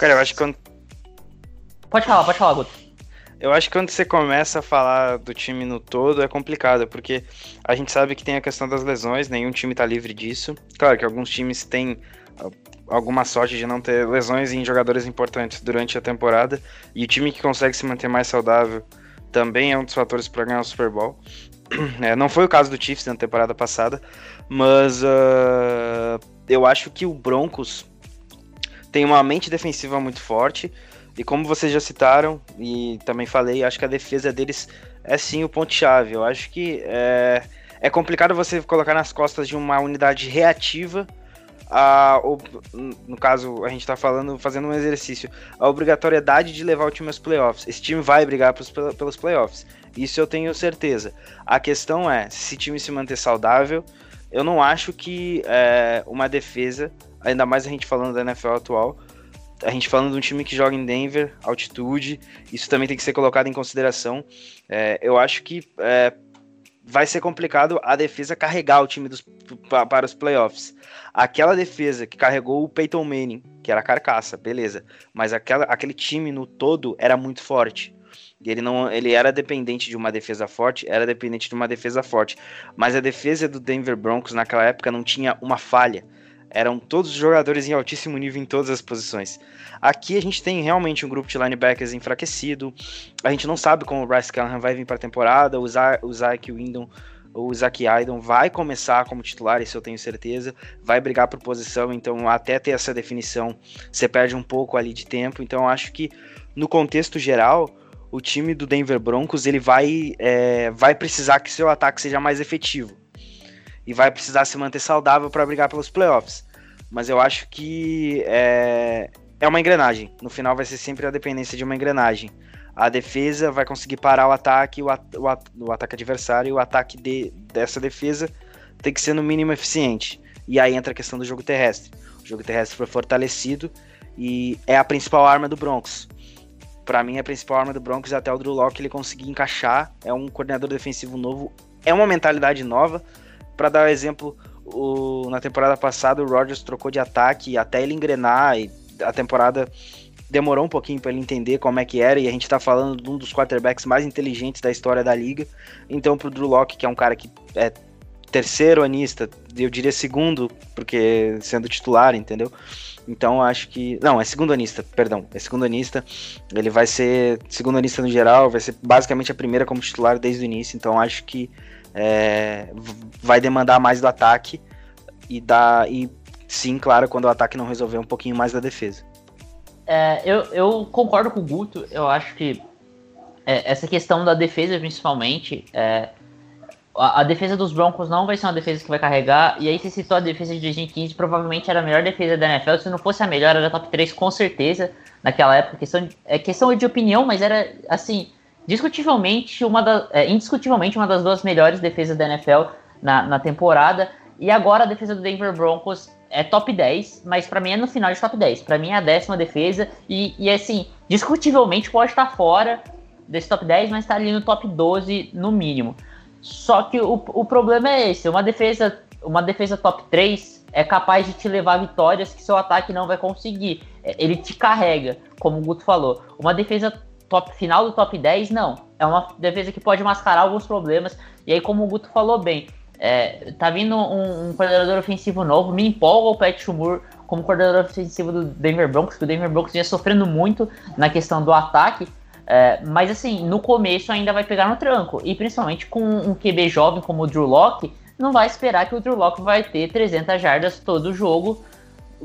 Cara, eu acho que quando... Pode falar, pode falar, Guto. Eu acho que quando você começa a falar do time no todo é complicado, porque a gente sabe que tem a questão das lesões, nenhum time tá livre disso. Claro que alguns times têm ah, alguma sorte de não ter lesões em jogadores importantes durante a temporada, e o time que consegue se manter mais saudável também é um dos fatores para ganhar o Super Bowl. É, não foi o caso do Chiefs na temporada passada, mas uh, eu acho que o Broncos tem uma mente defensiva muito forte e como vocês já citaram, e também falei, acho que a defesa deles é sim o ponto-chave. Eu acho que é, é complicado você colocar nas costas de uma unidade reativa a, no caso, a gente está falando, fazendo um exercício, a obrigatoriedade de levar o time aos playoffs. Esse time vai brigar pros, pelos playoffs. Isso eu tenho certeza. A questão é, se esse time se manter saudável, eu não acho que é, uma defesa, ainda mais a gente falando da NFL atual, a gente falando de um time que joga em Denver, altitude, isso também tem que ser colocado em consideração. É, eu acho que é, vai ser complicado a defesa carregar o time dos, para os playoffs. Aquela defesa que carregou o Peyton Manning, que era carcaça, beleza, mas aquela, aquele time no todo era muito forte. Ele não, ele era dependente de uma defesa forte, era dependente de uma defesa forte, mas a defesa do Denver Broncos naquela época não tinha uma falha eram todos jogadores em altíssimo nível em todas as posições. Aqui a gente tem realmente um grupo de linebackers enfraquecido. A gente não sabe como o Bryce Callahan vai vir para a temporada. O, Za o Zach Windon, o Zach Aydon vai começar como titular, isso eu tenho certeza. Vai brigar por posição, então até ter essa definição, você perde um pouco ali de tempo. Então acho que no contexto geral, o time do Denver Broncos ele vai, é, vai precisar que seu ataque seja mais efetivo e vai precisar se manter saudável para brigar pelos playoffs. Mas eu acho que é, é uma engrenagem. No final vai ser sempre a dependência de uma engrenagem. A defesa vai conseguir parar o ataque, o, at o, at o ataque adversário, e o ataque de, dessa defesa tem que ser no mínimo eficiente. E aí entra a questão do jogo terrestre. O jogo terrestre foi fortalecido e é a principal arma do Broncos. Para mim, a principal arma do Broncos é até o Drew Locke ele conseguir encaixar. É um coordenador defensivo novo, é uma mentalidade nova para dar um exemplo, o, na temporada passada o Rodgers trocou de ataque até ele engrenar e a temporada demorou um pouquinho para ele entender como é que era e a gente está falando de um dos quarterbacks mais inteligentes da história da liga. Então pro Drew Locke, que é um cara que é terceiro anista, eu diria segundo, porque sendo titular, entendeu? Então acho que. Não, é segundo anista, perdão. É segundo anista. Ele vai ser segundo anista no geral, vai ser basicamente a primeira como titular desde o início. Então acho que é, vai demandar mais do ataque e, dá, e sim, claro, quando o ataque não resolver um pouquinho mais da defesa. é, eu, eu concordo com o Guto. Eu acho que é, essa questão da defesa, principalmente, é, a, a, defesa dos Broncos não vai ser uma defesa que vai carregar. E aí, você citou a defesa de 2015, provavelmente era a melhor defesa da NFL. Se não fosse a melhor, era top 3 com certeza naquela época. Questão é questão de opinião, mas era assim, discutivelmente uma da, é, indiscutivelmente uma das duas melhores defesas da NFL na, na temporada. E agora a defesa do Denver Broncos é top 10, mas para mim é no final de top 10. Para mim é a décima defesa e, e assim, discutivelmente pode estar fora desse top 10, mas está ali no top 12 no mínimo. Só que o, o problema é esse, uma defesa, uma defesa top 3 é capaz de te levar vitórias que seu ataque não vai conseguir. É, ele te carrega, como o Guto falou. Uma defesa top final do top 10, não. É uma defesa que pode mascarar alguns problemas. E aí, como o Guto falou bem, é, tá vindo um, um, coordenador ofensivo novo, me empolga o Pat Shumur como coordenador ofensivo do Denver Broncos, que o Denver Broncos vinha sofrendo muito na questão do ataque, é, mas assim, no começo ainda vai pegar no tranco, e principalmente com um QB jovem como o Drew Locke, não vai esperar que o Drew Locke vai ter 300 jardas todo jogo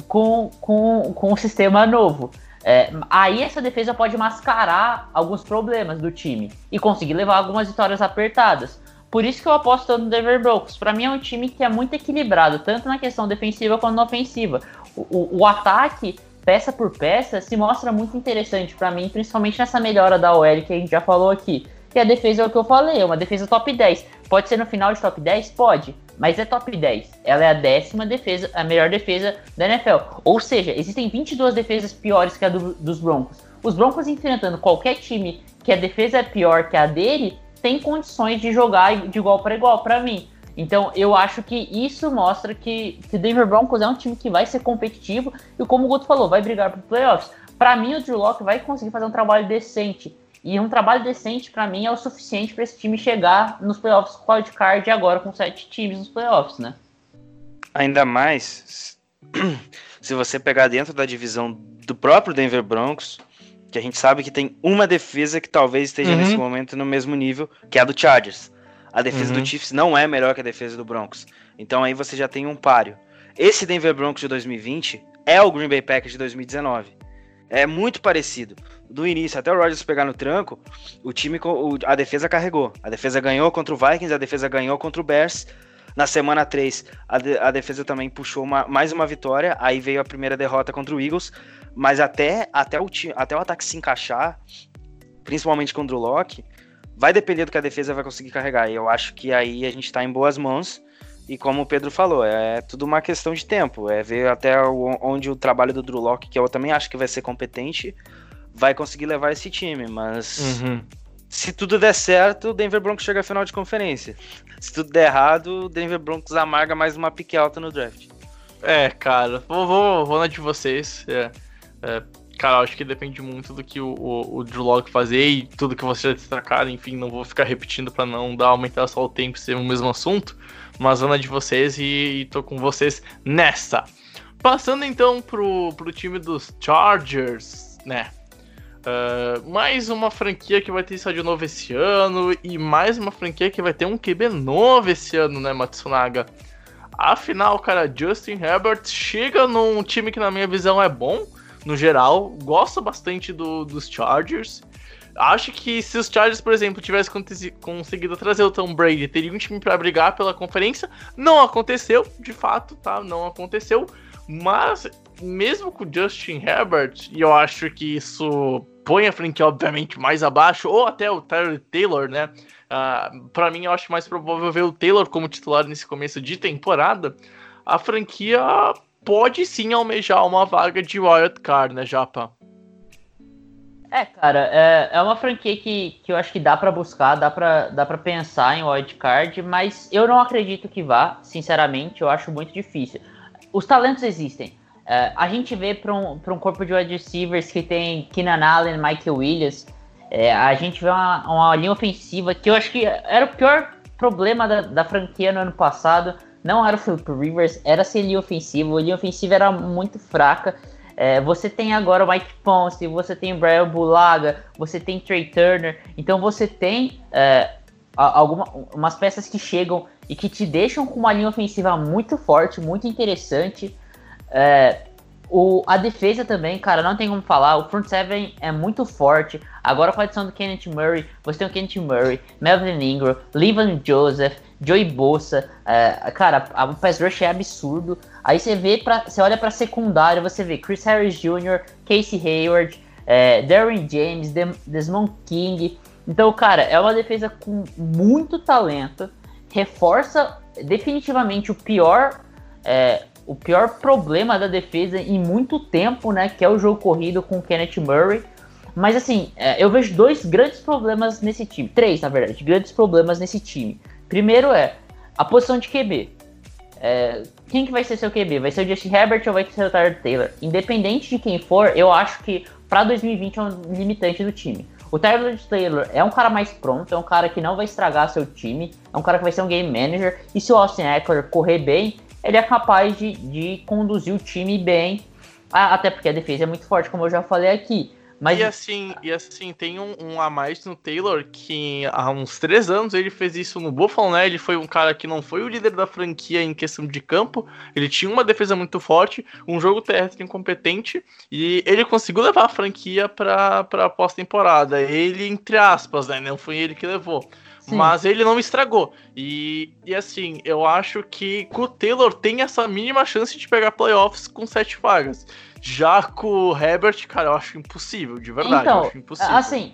com, com, com um sistema novo. É, aí essa defesa pode mascarar alguns problemas do time e conseguir levar algumas vitórias apertadas. Por isso que eu aposto no Denver Broncos. Para mim é um time que é muito equilibrado, tanto na questão defensiva quanto na ofensiva. O, o, o ataque, peça por peça, se mostra muito interessante para mim, principalmente nessa melhora da OL que a gente já falou aqui. Que a defesa é o que eu falei, é uma defesa top 10. Pode ser no final de top 10? Pode, mas é top 10. Ela é a décima defesa, a melhor defesa da NFL. Ou seja, existem 22 defesas piores que a do, dos Broncos. Os Broncos enfrentando qualquer time que a defesa é pior que a dele, tem condições de jogar de igual para igual para mim. Então eu acho que isso mostra que, o Denver Broncos é um time que vai ser competitivo e como o Guto falou, vai brigar para playoffs. Para mim o Drew Locke vai conseguir fazer um trabalho decente. E um trabalho decente para mim é o suficiente para esse time chegar nos playoffs com o card agora com sete times nos playoffs, né? Ainda mais se você pegar dentro da divisão do próprio Denver Broncos, que a gente sabe que tem uma defesa que talvez esteja uhum. nesse momento no mesmo nível, que é a do Chargers. A defesa uhum. do Chiefs não é melhor que a defesa do Broncos. Então aí você já tem um páreo. Esse Denver Broncos de 2020 é o Green Bay Packers de 2019. É muito parecido. Do início até o Rodgers pegar no tranco, o time, a defesa carregou. A defesa ganhou contra o Vikings, a defesa ganhou contra o Bears. Na semana 3, a, de, a defesa também puxou uma, mais uma vitória. Aí veio a primeira derrota contra o Eagles. Mas até, até, o, até o ataque se encaixar, principalmente contra o Locke, vai depender do que a defesa vai conseguir carregar. E eu acho que aí a gente está em boas mãos. E como o Pedro falou, é tudo uma questão de tempo. É ver até onde o trabalho do Drew Locke, que eu também acho que vai ser competente, vai conseguir levar esse time. Mas uhum. se tudo der certo, o Denver Broncos chega à final de conferência. Se tudo der errado, o Denver Broncos amarga mais uma pique alta no draft. É, cara, vou, vou, vou na de vocês. É. É, cara, acho que depende muito do que o, o, o Drew Locke fazer e tudo que você já destacaram. Enfim, não vou ficar repetindo para não dar aumentar só o tempo e ser o mesmo assunto. Mas Ana de vocês e, e tô com vocês nessa. Passando então pro, pro time dos Chargers, né? Uh, mais uma franquia que vai ter de novo esse ano e mais uma franquia que vai ter um QB novo esse ano, né, Matsunaga? Afinal, cara, Justin Herbert chega num time que na minha visão é bom, no geral. Gosto bastante do, dos Chargers. Acho que se os Chargers, por exemplo, tivessem conseguido trazer o Tom Brady, teria um time para brigar pela conferência. Não aconteceu, de fato, tá? Não aconteceu. Mas, mesmo com o Justin Herbert, e eu acho que isso põe a franquia, obviamente, mais abaixo, ou até o Tyler Taylor, né? Uh, ah, para mim, eu acho mais provável ver o Taylor como titular nesse começo de temporada. A franquia pode sim almejar uma vaga de wild card, né, Japa? É, cara, é, é uma franquia que, que eu acho que dá para buscar, dá para dá pra pensar em wild card, mas eu não acredito que vá, sinceramente, eu acho muito difícil. Os talentos existem. É, a gente vê para um, um corpo de wide receivers que tem Keenan Allen, Michael Williams, é, a gente vê uma, uma linha ofensiva que eu acho que era o pior problema da, da franquia no ano passado não era o Philip Rivers, era ser linha ofensiva, a linha ofensiva era muito fraca. É, você tem agora o Mike Ponce, você tem o Brian Bulaga, você tem Trey Turner, então você tem é, algumas peças que chegam e que te deixam com uma linha ofensiva muito forte, muito interessante. É, O, a defesa também, cara, não tem como falar. O front seven é muito forte. Agora com a adição do Kenneth Murray, você tem o Kenneth Murray, Melvin Ingram, Levan Joseph, Joey Bosa. É, cara, a, o pass rush é absurdo. Aí você vê para, você olha para secundária, você vê Chris Harris Jr., Casey Hayward, é, Darren James, Dem Desmond King. Então, cara, é uma defesa com muito talento. Reforça definitivamente o pior é, o pior problema da defesa em muito tempo, né? Que é o jogo corrido com o Kenneth Murray. Mas assim, é, eu vejo dois grandes problemas nesse time. Três, na verdade, grandes problemas nesse time. Primeiro é a posição de QB. É, quem que vai ser seu QB? Vai ser o Justin Herbert ou vai ser o Tyler Taylor? Independente de quem for, eu acho que para 2020 é um limitante do time. O Tyler Taylor é um cara mais pronto, é um cara que não vai estragar seu time, é um cara que vai ser um game manager. E se o Austin Eckler correr bem, ele é capaz de, de conduzir o time bem, até porque a defesa é muito forte, como eu já falei aqui. Mas... E assim, e assim, tem um, um, a mais no Taylor que há uns três anos ele fez isso no Buffalo, né? Ele foi um cara que não foi o líder da franquia em questão de campo. Ele tinha uma defesa muito forte, um jogo terrestre incompetente, e ele conseguiu levar a franquia para pós-temporada. Ele, entre aspas, né? Não foi ele que levou. Sim. Mas ele não estragou. E, e assim, eu acho que o Taylor tem essa mínima chance de pegar playoffs com sete vagas. Já com o Herbert, cara, eu acho impossível, de verdade. Então, eu acho impossível. assim,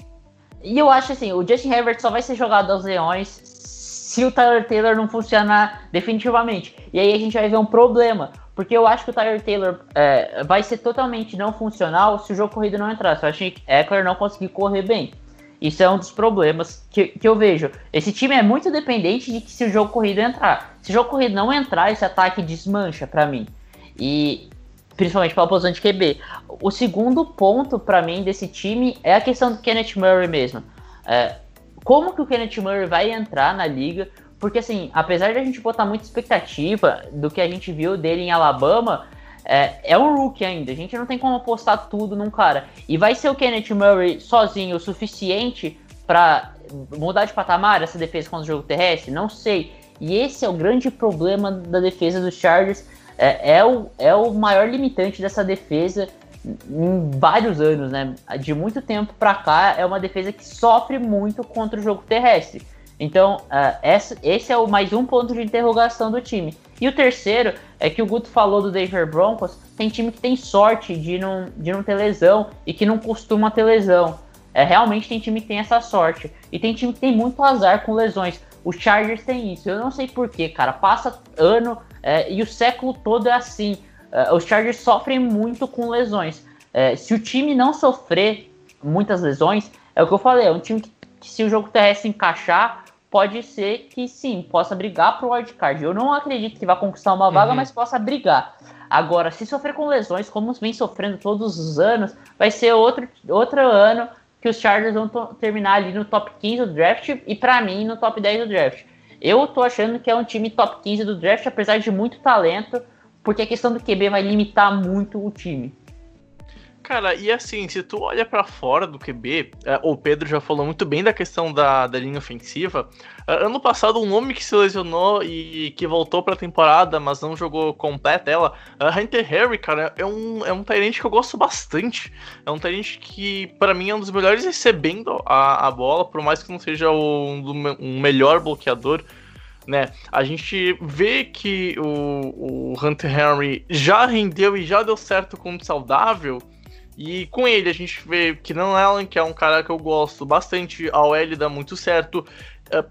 e eu acho assim, o Justin Herbert só vai ser jogado aos Leões se o Tyler Taylor não funcionar definitivamente. E aí a gente vai ver um problema. Porque eu acho que o Tyler Taylor é, vai ser totalmente não funcional se o jogo corrido não entrar. Se que Eckler não conseguir correr bem. Isso é um dos problemas que, que eu vejo. Esse time é muito dependente de que se o jogo corrido entrar. Se o jogo corrido não entrar, esse ataque desmancha para mim. E principalmente pela posição de QB. O segundo ponto para mim desse time é a questão do Kenneth Murray mesmo. É, como que o Kenneth Murray vai entrar na liga? Porque assim, apesar de a gente botar muita expectativa do que a gente viu dele em Alabama, é, é um rookie ainda. A gente não tem como apostar tudo num cara. E vai ser o Kenneth Murray sozinho o suficiente para mudar de patamar essa defesa contra o jogo terrestre? Não sei. E esse é o grande problema da defesa dos Chargers. É, é, o, é o maior limitante dessa defesa em vários anos, né? De muito tempo para cá, é uma defesa que sofre muito contra o jogo terrestre. Então, uh, essa, esse é o mais um ponto de interrogação do time. E o terceiro é que o Guto falou do Denver Broncos, tem time que tem sorte de não, de não ter lesão e que não costuma ter lesão. É, realmente tem time que tem essa sorte. E tem time que tem muito azar com lesões. O Chargers tem isso. Eu não sei porquê, cara. Passa ano é, e o século todo é assim. É, os Chargers sofrem muito com lesões. É, se o time não sofrer muitas lesões, é o que eu falei, é um time que, que se o jogo terrestre encaixar, pode ser que sim, possa brigar pro wildcard. Eu não acredito que vá conquistar uma vaga, uhum. mas possa brigar. Agora, se sofrer com lesões, como vem sofrendo todos os anos, vai ser outro, outro ano que os Chargers vão terminar ali no top 15 do draft e para mim no top 10 do draft. Eu tô achando que é um time top 15 do draft, apesar de muito talento, porque a questão do QB vai limitar muito o time. Cara, e assim, se tu olha para fora do QB, é, o Pedro já falou muito bem da questão da, da linha ofensiva. É, ano passado, um nome que se lesionou e que voltou pra temporada, mas não jogou completa ela, uh, Hunter Harry, cara, é um, é um Tyrant que eu gosto bastante. É um Tyrant que, para mim, é um dos melhores recebendo a, a bola, por mais que não seja um, um melhor bloqueador. Né? A gente vê que o, o Hunter Henry já rendeu e já deu certo como saudável, e com ele a gente vê que não Allen, que é um cara que eu gosto bastante, a OL dá muito certo. É,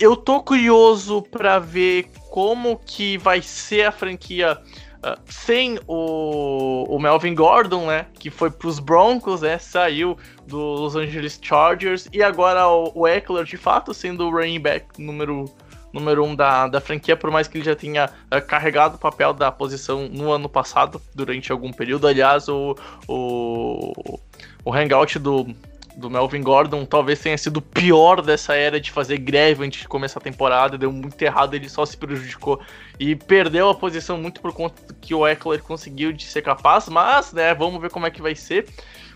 eu tô curioso para ver como que vai ser a franquia uh, sem o, o, Melvin Gordon, né? Que foi pros Broncos, né? Saiu do Los Angeles Chargers. E agora o, o Eckler, de fato, sendo o running back número número um da, da franquia, por mais que ele já tenha uh, carregado o papel da posição no ano passado, durante algum período. Aliás, o, o, o hangout do, do Melvin Gordon talvez tenha sido o pior dessa era de fazer greve antes de começar a temporada, deu muito errado, ele só se prejudicou e perdeu a posição muito por conta que o Eckler conseguiu de ser capaz, mas, né, vamos ver como é que vai ser.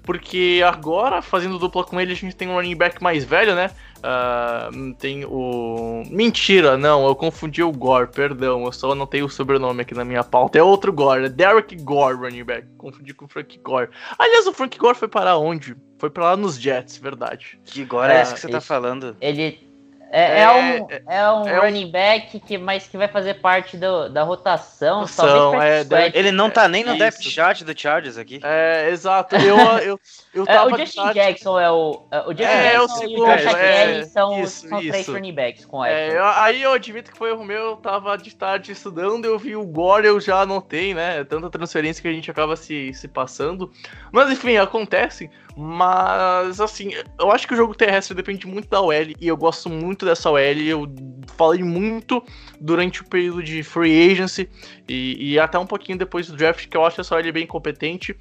Porque agora, fazendo dupla com ele, a gente tem um running back mais velho, né? Uh, tem o. Mentira, não, eu confundi o Gore, perdão, eu só não tenho o sobrenome aqui na minha pauta. É outro Gore, é Derek Gore, running back. Confundi com o Frank Gore. Aliás, o Frank Gore foi para onde? Foi para lá nos Jets, verdade. Que Gore é, é esse que você tá falando? Ele é, é, é, um, é um é running back, que, mas que vai fazer parte do, da rotação. rotação é, ele não tá nem no é depth chart do Chargers aqui. É, exato. Eu, eu, eu é, o Justin Jackson é o. O Justin é, Jackson o segundo, e o Josh é, são, isso, são três running backs com é, Aí eu admito que foi o meu, eu tava de tarde estudando, eu vi o Gore, eu já anotei, né? Tanta transferência que a gente acaba se, se passando. Mas enfim, acontece. Mas, assim, eu acho que o jogo terrestre depende muito da OL e eu gosto muito dessa OL. Eu falei muito durante o período de free agency e, e até um pouquinho depois do draft que eu acho essa OL bem competente.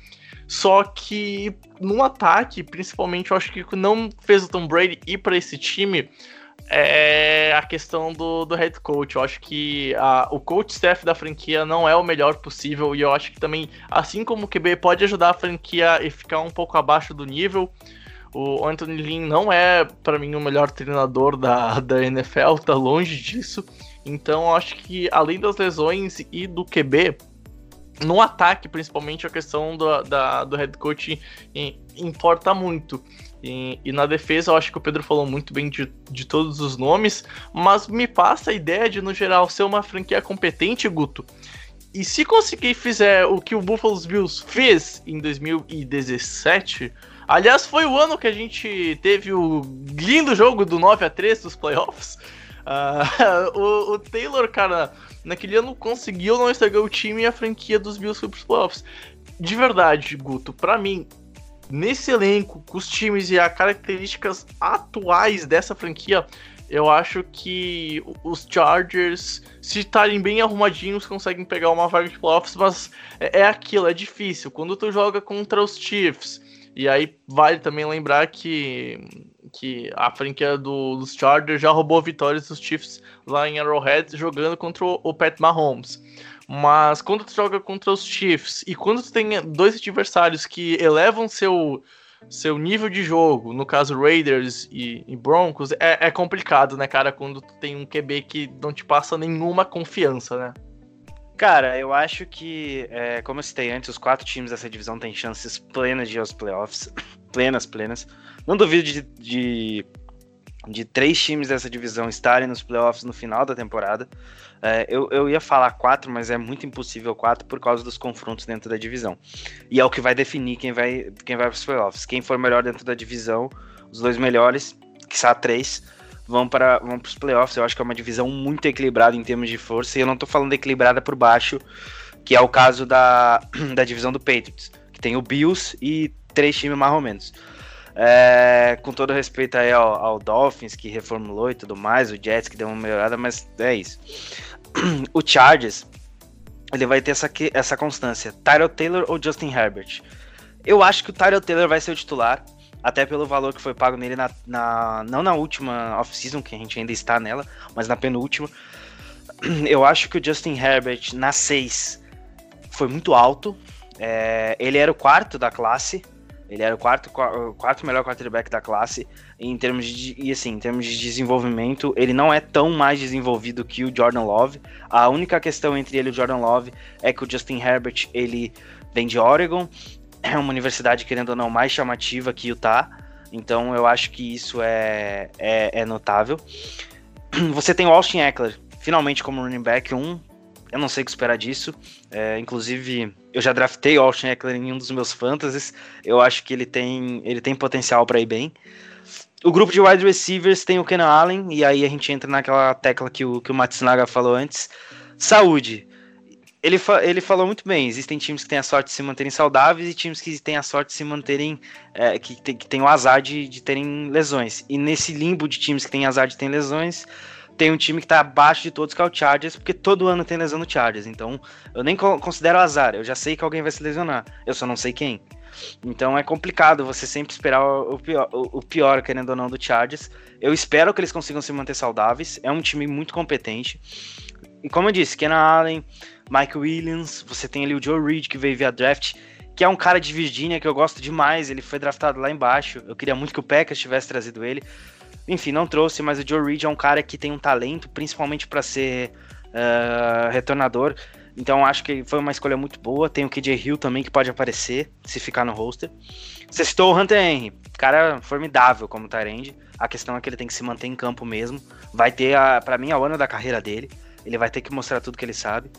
Só que no ataque, principalmente, eu acho que não fez o Tom Brady ir para esse time é a questão do, do head coach. Eu acho que a, o coach staff da franquia não é o melhor possível e eu acho que também, assim como o QB pode ajudar a franquia e ficar um pouco abaixo do nível, o Anthony Lynn não é, para mim, o melhor treinador da, da NFL, tá longe disso. Então, eu acho que além das lesões e do QB, no ataque, principalmente, a questão do, da, do head coach importa muito. E, e, na defesa, eu acho que o Pedro falou muito bem de, de todos os nomes, mas me passa a ideia de, no geral, ser uma franquia competente, Guto. E se conseguir fizer o que o Buffalo Bills fez em 2017, aliás, foi o ano que a gente teve o lindo jogo do 9 a 3 dos playoffs. Uh, o, o, Taylor, cara, naquele ano conseguiu não estragar o time e a franquia dos Bills foi pros playoffs. De verdade, Guto, para mim, nesse elenco, com os times e as características atuais dessa franquia, eu acho que os Chargers, se estarem bem arrumadinhos, conseguem pegar uma vaga de playoffs, mas é, é aquilo, é difícil. Quando tu joga contra os Chiefs, e aí vale também lembrar que, que a franquia do, dos Chargers já roubou vitórias dos Chiefs lá em Arrowhead jogando contra o, o Pat Mahomes. Mas quando tu joga contra os Chiefs e quando tu tem dois adversários que elevam seu, seu nível de jogo, no caso Raiders e, e Broncos, é, é, complicado, né, cara? Quando tu tem um QB que não te passa nenhuma confiança, né? Cara, eu acho que, é, como eu citei antes, os quatro times dessa divisão têm chances plenas de ir aos playoffs. plenas, plenas. Não duvido de, de, de três times dessa divisão estarem nos playoffs no final da temporada. É, eu, eu ia falar quatro, mas é muito impossível quatro por causa dos confrontos dentro da divisão. E é o que vai definir quem vai, quem vai para os playoffs. Quem for melhor dentro da divisão, os dois melhores, que são três, vão para vão os playoffs. Eu acho que é uma divisão muito equilibrada em termos de força. E eu não estou falando equilibrada por baixo, que é o caso da, da divisão do Patriots, que tem o Bills e três times mais ou menos. É, com todo respeito aí ao, ao, Dolphins, que reformulou e tudo mais, o Jets que deu uma melhorada, mas é isso. o Chargers, ele vai ter essa, essa constância. Tyrell Taylor ou Justin Herbert? Eu acho que o Tyrell Taylor vai ser o titular, até pelo valor que foi pago nele na, na não na última off-season, que a gente ainda está nela, mas na penúltima. Eu acho que o Justin Herbert na 6 foi muito alto. É, ele era o quarto da classe, ele era o quarto, quarto melhor quarterback da classe em termos de e assim, em termos de desenvolvimento, ele não é tão mais desenvolvido que o Jordan Love. A única questão entre ele e o Jordan Love é que o Justin Herbert, ele vem de Oregon, é uma universidade querendo ou não mais chamativa que Utah. Então eu acho que isso é, é, é notável. Você tem o Austin Eckler, finalmente como running back, um eu não sei o que esperar disso. É, inclusive, eu já draftei o Austin Eckler em um dos meus fantasies. Eu acho que ele tem, ele tem potencial para ir bem. O grupo de wide receivers tem o Kenan Allen, e aí a gente entra naquela tecla que o, que o Matsunaga falou antes. Saúde. Ele, fa ele falou muito bem: existem times que têm a sorte de se manterem saudáveis e times que têm a sorte de se manterem. É, que, tem, que tem o azar de, de terem lesões. E nesse limbo de times que têm azar de ter lesões, tem um time que tá abaixo de todos, que é o Chargers, porque todo ano tem lesão no Chargers. Então, eu nem considero azar. Eu já sei que alguém vai se lesionar. Eu só não sei quem. Então é complicado você sempre esperar o pior, o pior, querendo ou não, do Chargers. Eu espero que eles consigam se manter saudáveis. É um time muito competente. E como eu disse, Kenan Allen, Mike Williams, você tem ali o Joe Reed que veio via draft. que é um cara de Virgínia que eu gosto demais. Ele foi draftado lá embaixo. Eu queria muito que o Packers tivesse trazido ele. Enfim, não trouxe, mas o Joe Reed é um cara que tem um talento, principalmente para ser uh, retornador. Então acho que foi uma escolha muito boa. Tem o KJ Hill também que pode aparecer se ficar no roster. Você citou o Hunter Henry, cara formidável como Tyrande. A questão é que ele tem que se manter em campo mesmo. Vai ter, para mim, a ano da carreira dele. Ele vai ter que mostrar tudo que ele sabe.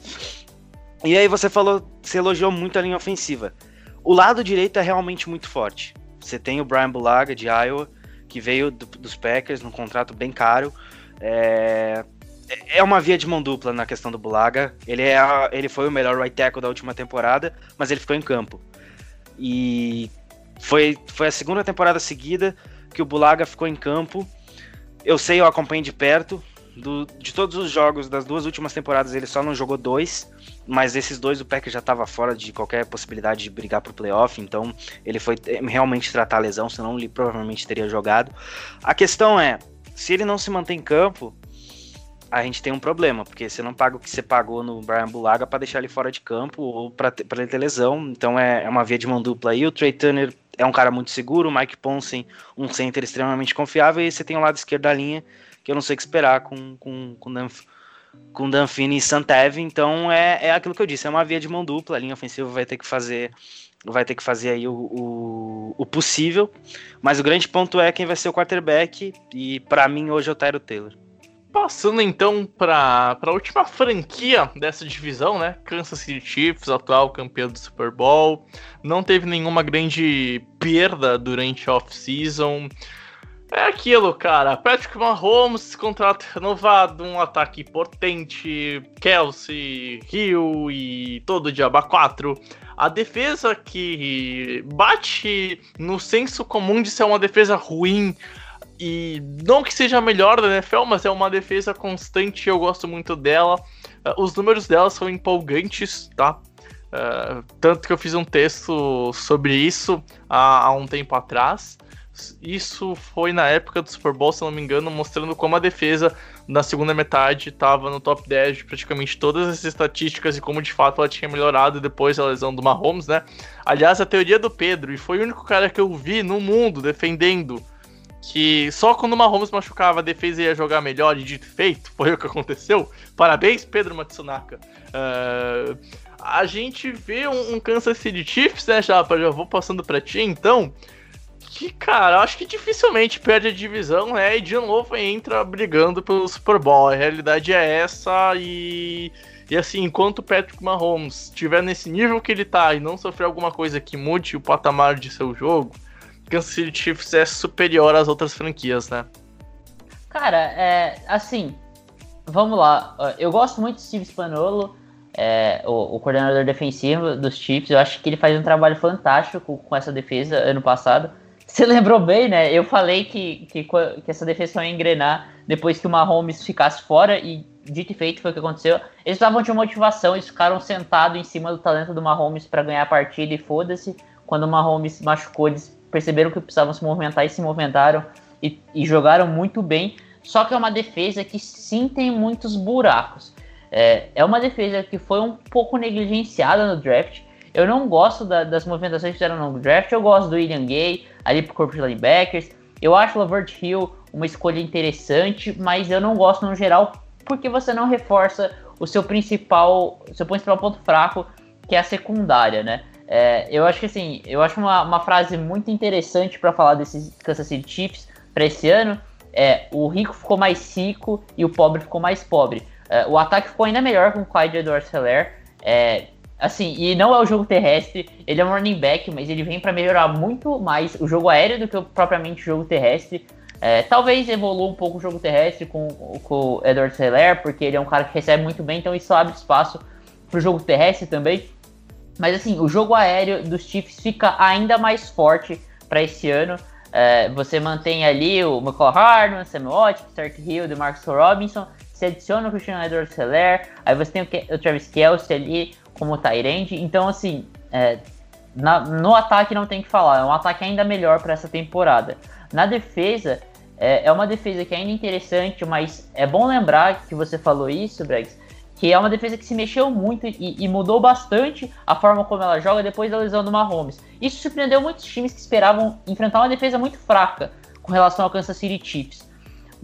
E aí você falou, você elogiou muito a linha ofensiva. O lado direito é realmente muito forte. Você tem o Brian Bulaga de Iowa, que veio do, dos Packers num contrato bem caro. É, é uma via de mão dupla na questão do Bulaga. Ele, é ele foi o melhor right tackle da última temporada, mas ele ficou em campo. E foi, foi a segunda temporada seguida que o Bulaga ficou em campo. Eu sei, eu acompanho de perto. Do, de todos os jogos das duas últimas temporadas, ele só não jogou dois, mas esses dois o Packers já estava fora de qualquer possibilidade de brigar pro playoff, então ele foi realmente tratar a lesão, senão ele provavelmente teria jogado. A questão é, se ele não se mantém em campo, a gente tem um problema, porque você não paga o que você pagou no Brian Bulaga para deixar ele fora de campo ou para ele ter lesão, então é, é, uma via de mão dupla aí. O Trey Turner é um cara muito seguro, o Mike Ponsen, um center extremamente confiável, e você tem o lado esquerdo da linha, que eu não sei o que esperar com, com, com, Dan, com Danfini e Santev, então é, é aquilo que eu disse, é uma via de mão dupla, a linha ofensiva vai ter que fazer vai ter que fazer aí o, o, o possível, mas o grande ponto é quem vai ser o quarterback, e para mim hoje é o Tyro Taylor. Passando então para a última franquia dessa divisão, né? Kansas City Chiefs, atual campeão do Super Bowl. Não teve nenhuma grande perda durante a off-season. É aquilo, cara. Patrick Mahomes, contrato renovado, um ataque potente, Kelsey, Hill e todo o Diaba 4. A defesa que bate no senso comum de ser uma defesa ruim e não que seja a melhor da NFL, mas é uma defesa constante, eu gosto muito dela. Uh, os números dela são empolgantes, tá? Uh, tanto que eu fiz um texto sobre isso há, há, um tempo atrás. Isso foi na época do Super Bowl, se não me engano, mostrando como a defesa na segunda metade estava no top 10 de praticamente todas as estatísticas e como de fato ela tinha melhorado depois da lesão do Mahomes, né? Aliás, a teoria do Pedro, e foi o único cara que eu vi no mundo defendendo que só quando o Mahomes machucava a defesa ia jogar melhor e dito feito, foi o que aconteceu. Parabéns, Pedro Matsunaka. Uh, a gente vê um, um, Kansas City Chiefs, né, Japa? Já vou passando pra ti, então. Que, cara, acho que dificilmente perde a divisão, né? E de novo entra brigando pelo Super Bowl. A realidade é essa e. E assim, enquanto o Patrick Mahomes estiver nesse nível que ele tá e não sofrer alguma coisa que mude o patamar de seu jogo, Kansas City Chiefs é superior às outras franquias, né? Cara, é assim, vamos lá. Eu gosto muito do Steve Spagnuolo, é, o, o, coordenador defensivo dos Chiefs. Eu acho que ele faz um trabalho fantástico com essa defesa ano passado. Você lembrou bem, né? Eu falei que, que, que essa defesa ia engrenar depois que o Mahomes ficasse fora e dito e feito foi o que aconteceu. Eles estavam de motivação, eles ficaram sentados em cima do talento do Mahomes para ganhar a partida e foda-se. Quando o Mahomes machucou, eles perceberam que precisavam se movimentar e se movimentaram e, e jogaram muito bem. Só que é uma defesa que sim tem muitos buracos. É, é uma defesa que foi um pouco negligenciada no draft. Eu não gosto da, das movimentações que fizeram no draft. Eu gosto do William Gay, ali pro corpo de linebackers. Eu acho o Lavert Hill uma escolha interessante, mas eu não gosto no geral porque você não reforça o seu principal, seu principal ponto fraco, que é a secundária, né? É, eu acho que assim, eu acho uma, uma frase muito interessante para falar desses Kansas City Chiefs para esse ano. É, o rico ficou mais rico e o pobre ficou mais pobre. É, o ataque ficou ainda melhor com o Clyde Edwards Heller. É, assim, e não é o jogo terrestre, ele é um running back, mas ele vem para melhorar muito mais o jogo aéreo do que propriamente o jogo terrestre. É, talvez evolua um pouco o jogo terrestre com, com o Edwards Heller, porque ele é um cara que recebe muito bem, então isso abre espaço para o jogo terrestre também. Mas assim, o jogo aéreo dos Chiefs fica ainda mais forte para esse ano. É, você mantém ali o McCall Hardman, Samuel Watkins, Stark Hill, DeMarcus Robinson, você adiciona o Christian Edwards Heller, aí você tem o, o Travis Kelsey ali como Tyrande. Então, assim, é, na, no ataque não tem que falar, é um ataque ainda melhor para essa temporada. Na defesa, é, é, uma defesa que é ainda interessante, mas é bom lembrar que você falou isso, Bregs, que é uma defesa que se mexeu muito e, e, mudou bastante a forma como ela joga depois da lesão do Mahomes. Isso surpreendeu muitos times que esperavam enfrentar uma defesa muito fraca com relação ao Kansas City Chiefs.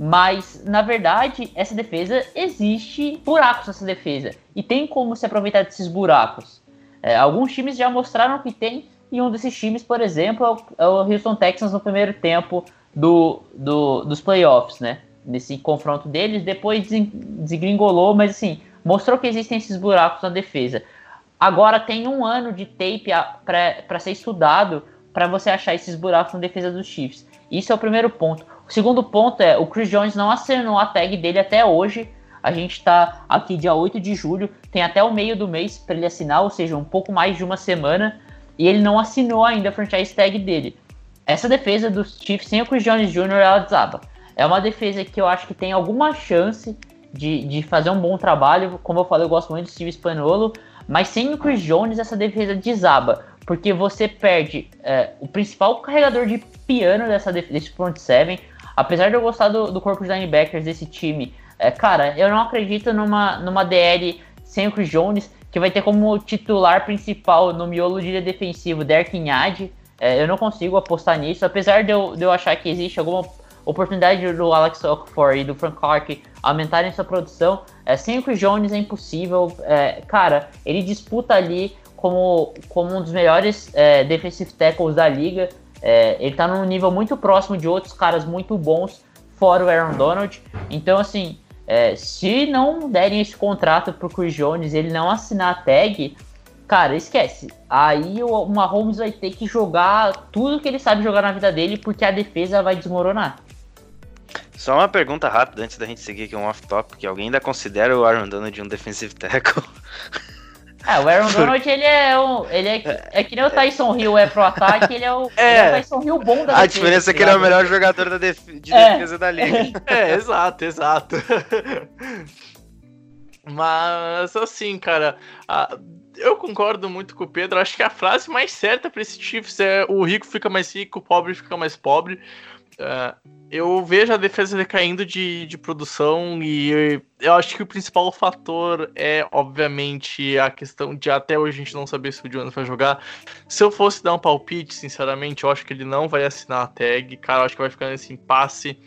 Mas, na verdade, essa defesa existe buracos nessa defesa. E tem como se aproveitar desses buracos. É, alguns times já mostraram que tem, e um desses times, por exemplo, é o é Houston Texans no primeiro tempo do, do, dos playoffs, né? Nesse confronto deles, depois desgringolou, mas assim, mostrou que existem esses buracos na defesa. Agora tem um ano de tape para ser estudado para você achar esses buracos na defesa dos Chiefs. Isso é o primeiro ponto. Segundo ponto é o Chris Jones não assinou a tag dele até hoje. A gente está aqui dia 8 de julho, tem até o meio do mês para ele assinar, ou seja, um pouco mais de uma semana, e ele não assinou ainda a franchise tag dele. Essa defesa dos Chiefs sem o Chris Jones Jr. ela desaba. É uma defesa que eu acho que tem alguma chance de, de fazer um bom trabalho. Como eu falei, eu gosto muito do Steve Spagnuolo, mas sem o Chris Jones essa defesa desaba, porque você perde é, o principal carregador de piano dessa desse front seven. Apesar de eu gostar do, do corpo de linebackers desse time, é, cara, eu não acredito numa, numa DL sem o Chris Jones, que vai ter como titular principal no miolo de defensivo Derek Inhade. É, eu não consigo apostar nisso, apesar de eu, de eu achar que existe alguma oportunidade do Alex Okafor e do Frank Clark aumentarem sua produção. É, sem o Chris Jones é impossível. É, cara, ele disputa ali como, como um dos melhores é, defensive tackles da liga. É, ele tá num nível muito próximo de outros caras muito bons, fora o Aaron Donald. Então, assim, é, se não derem esse contrato pro Chris Jones ele não assinar a tag, cara, esquece. Aí o Mahomes vai ter que jogar tudo que ele sabe jogar na vida dele, porque a defesa vai desmoronar. Só uma pergunta rápida antes da gente seguir aqui um off-top, alguém ainda considera o Aaron Donald um defensive tackle? É, o Aaron Donald, ele é um. Ele é, é que nem o Tyson Hill é pro ataque, ele é o, é. Ele é o Tyson Hill bom da A defesa, diferença é que ele é o melhor jogador da def de é. defesa da liga. É, exato, exato. Mas, assim, cara, a, eu concordo muito com o Pedro. Acho que a frase mais certa para esse Chiefs é: o rico fica mais rico, o pobre fica mais pobre. Uh, eu vejo a defesa decaindo de, de produção e eu acho que o principal fator é, obviamente, a questão de até hoje a gente não saber se o Jonas vai jogar. Se eu fosse dar um palpite, sinceramente, eu acho que ele não vai assinar a tag. Cara, eu acho que vai ficar nesse impasse.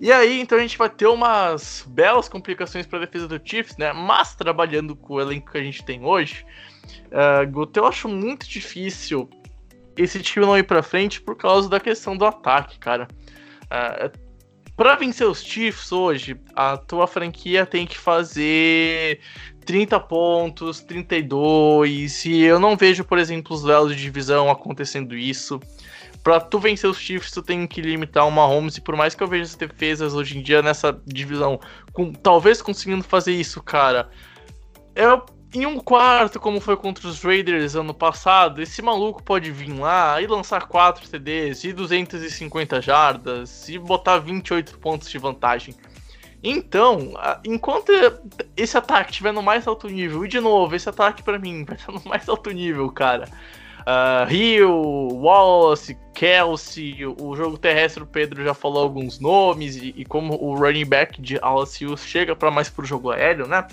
E aí, então a gente vai ter umas belas complicações para a defesa do Chiefs, né? Mas trabalhando com o elenco que a gente tem hoje, uh, Guto, eu acho muito difícil esse time não ir para frente por causa da questão do ataque, cara. Uh, para vencer os Chiefs hoje, a tua franquia tem que fazer 30 pontos, 32. E eu não vejo, por exemplo, os duelos de divisão acontecendo isso. Para tu vencer os Chiefs, tu tem que limitar uma Mahomes. E por mais que eu veja as defesas hoje em dia nessa divisão, com, talvez conseguindo fazer isso, cara, eu em um quarto, como foi contra os Raiders ano passado, esse maluco pode vir lá e lançar 4 TDs e 250 jardas e botar 28 pontos de vantagem. Então, enquanto esse ataque estiver no mais alto nível, e de novo, esse ataque para mim vai estar no mais alto nível, cara. Uh, Wallace, Kelsey, o jogo terrestre, o Pedro já falou alguns nomes, e, e como o running back de Wallace chega para mais pro jogo aéreo, né?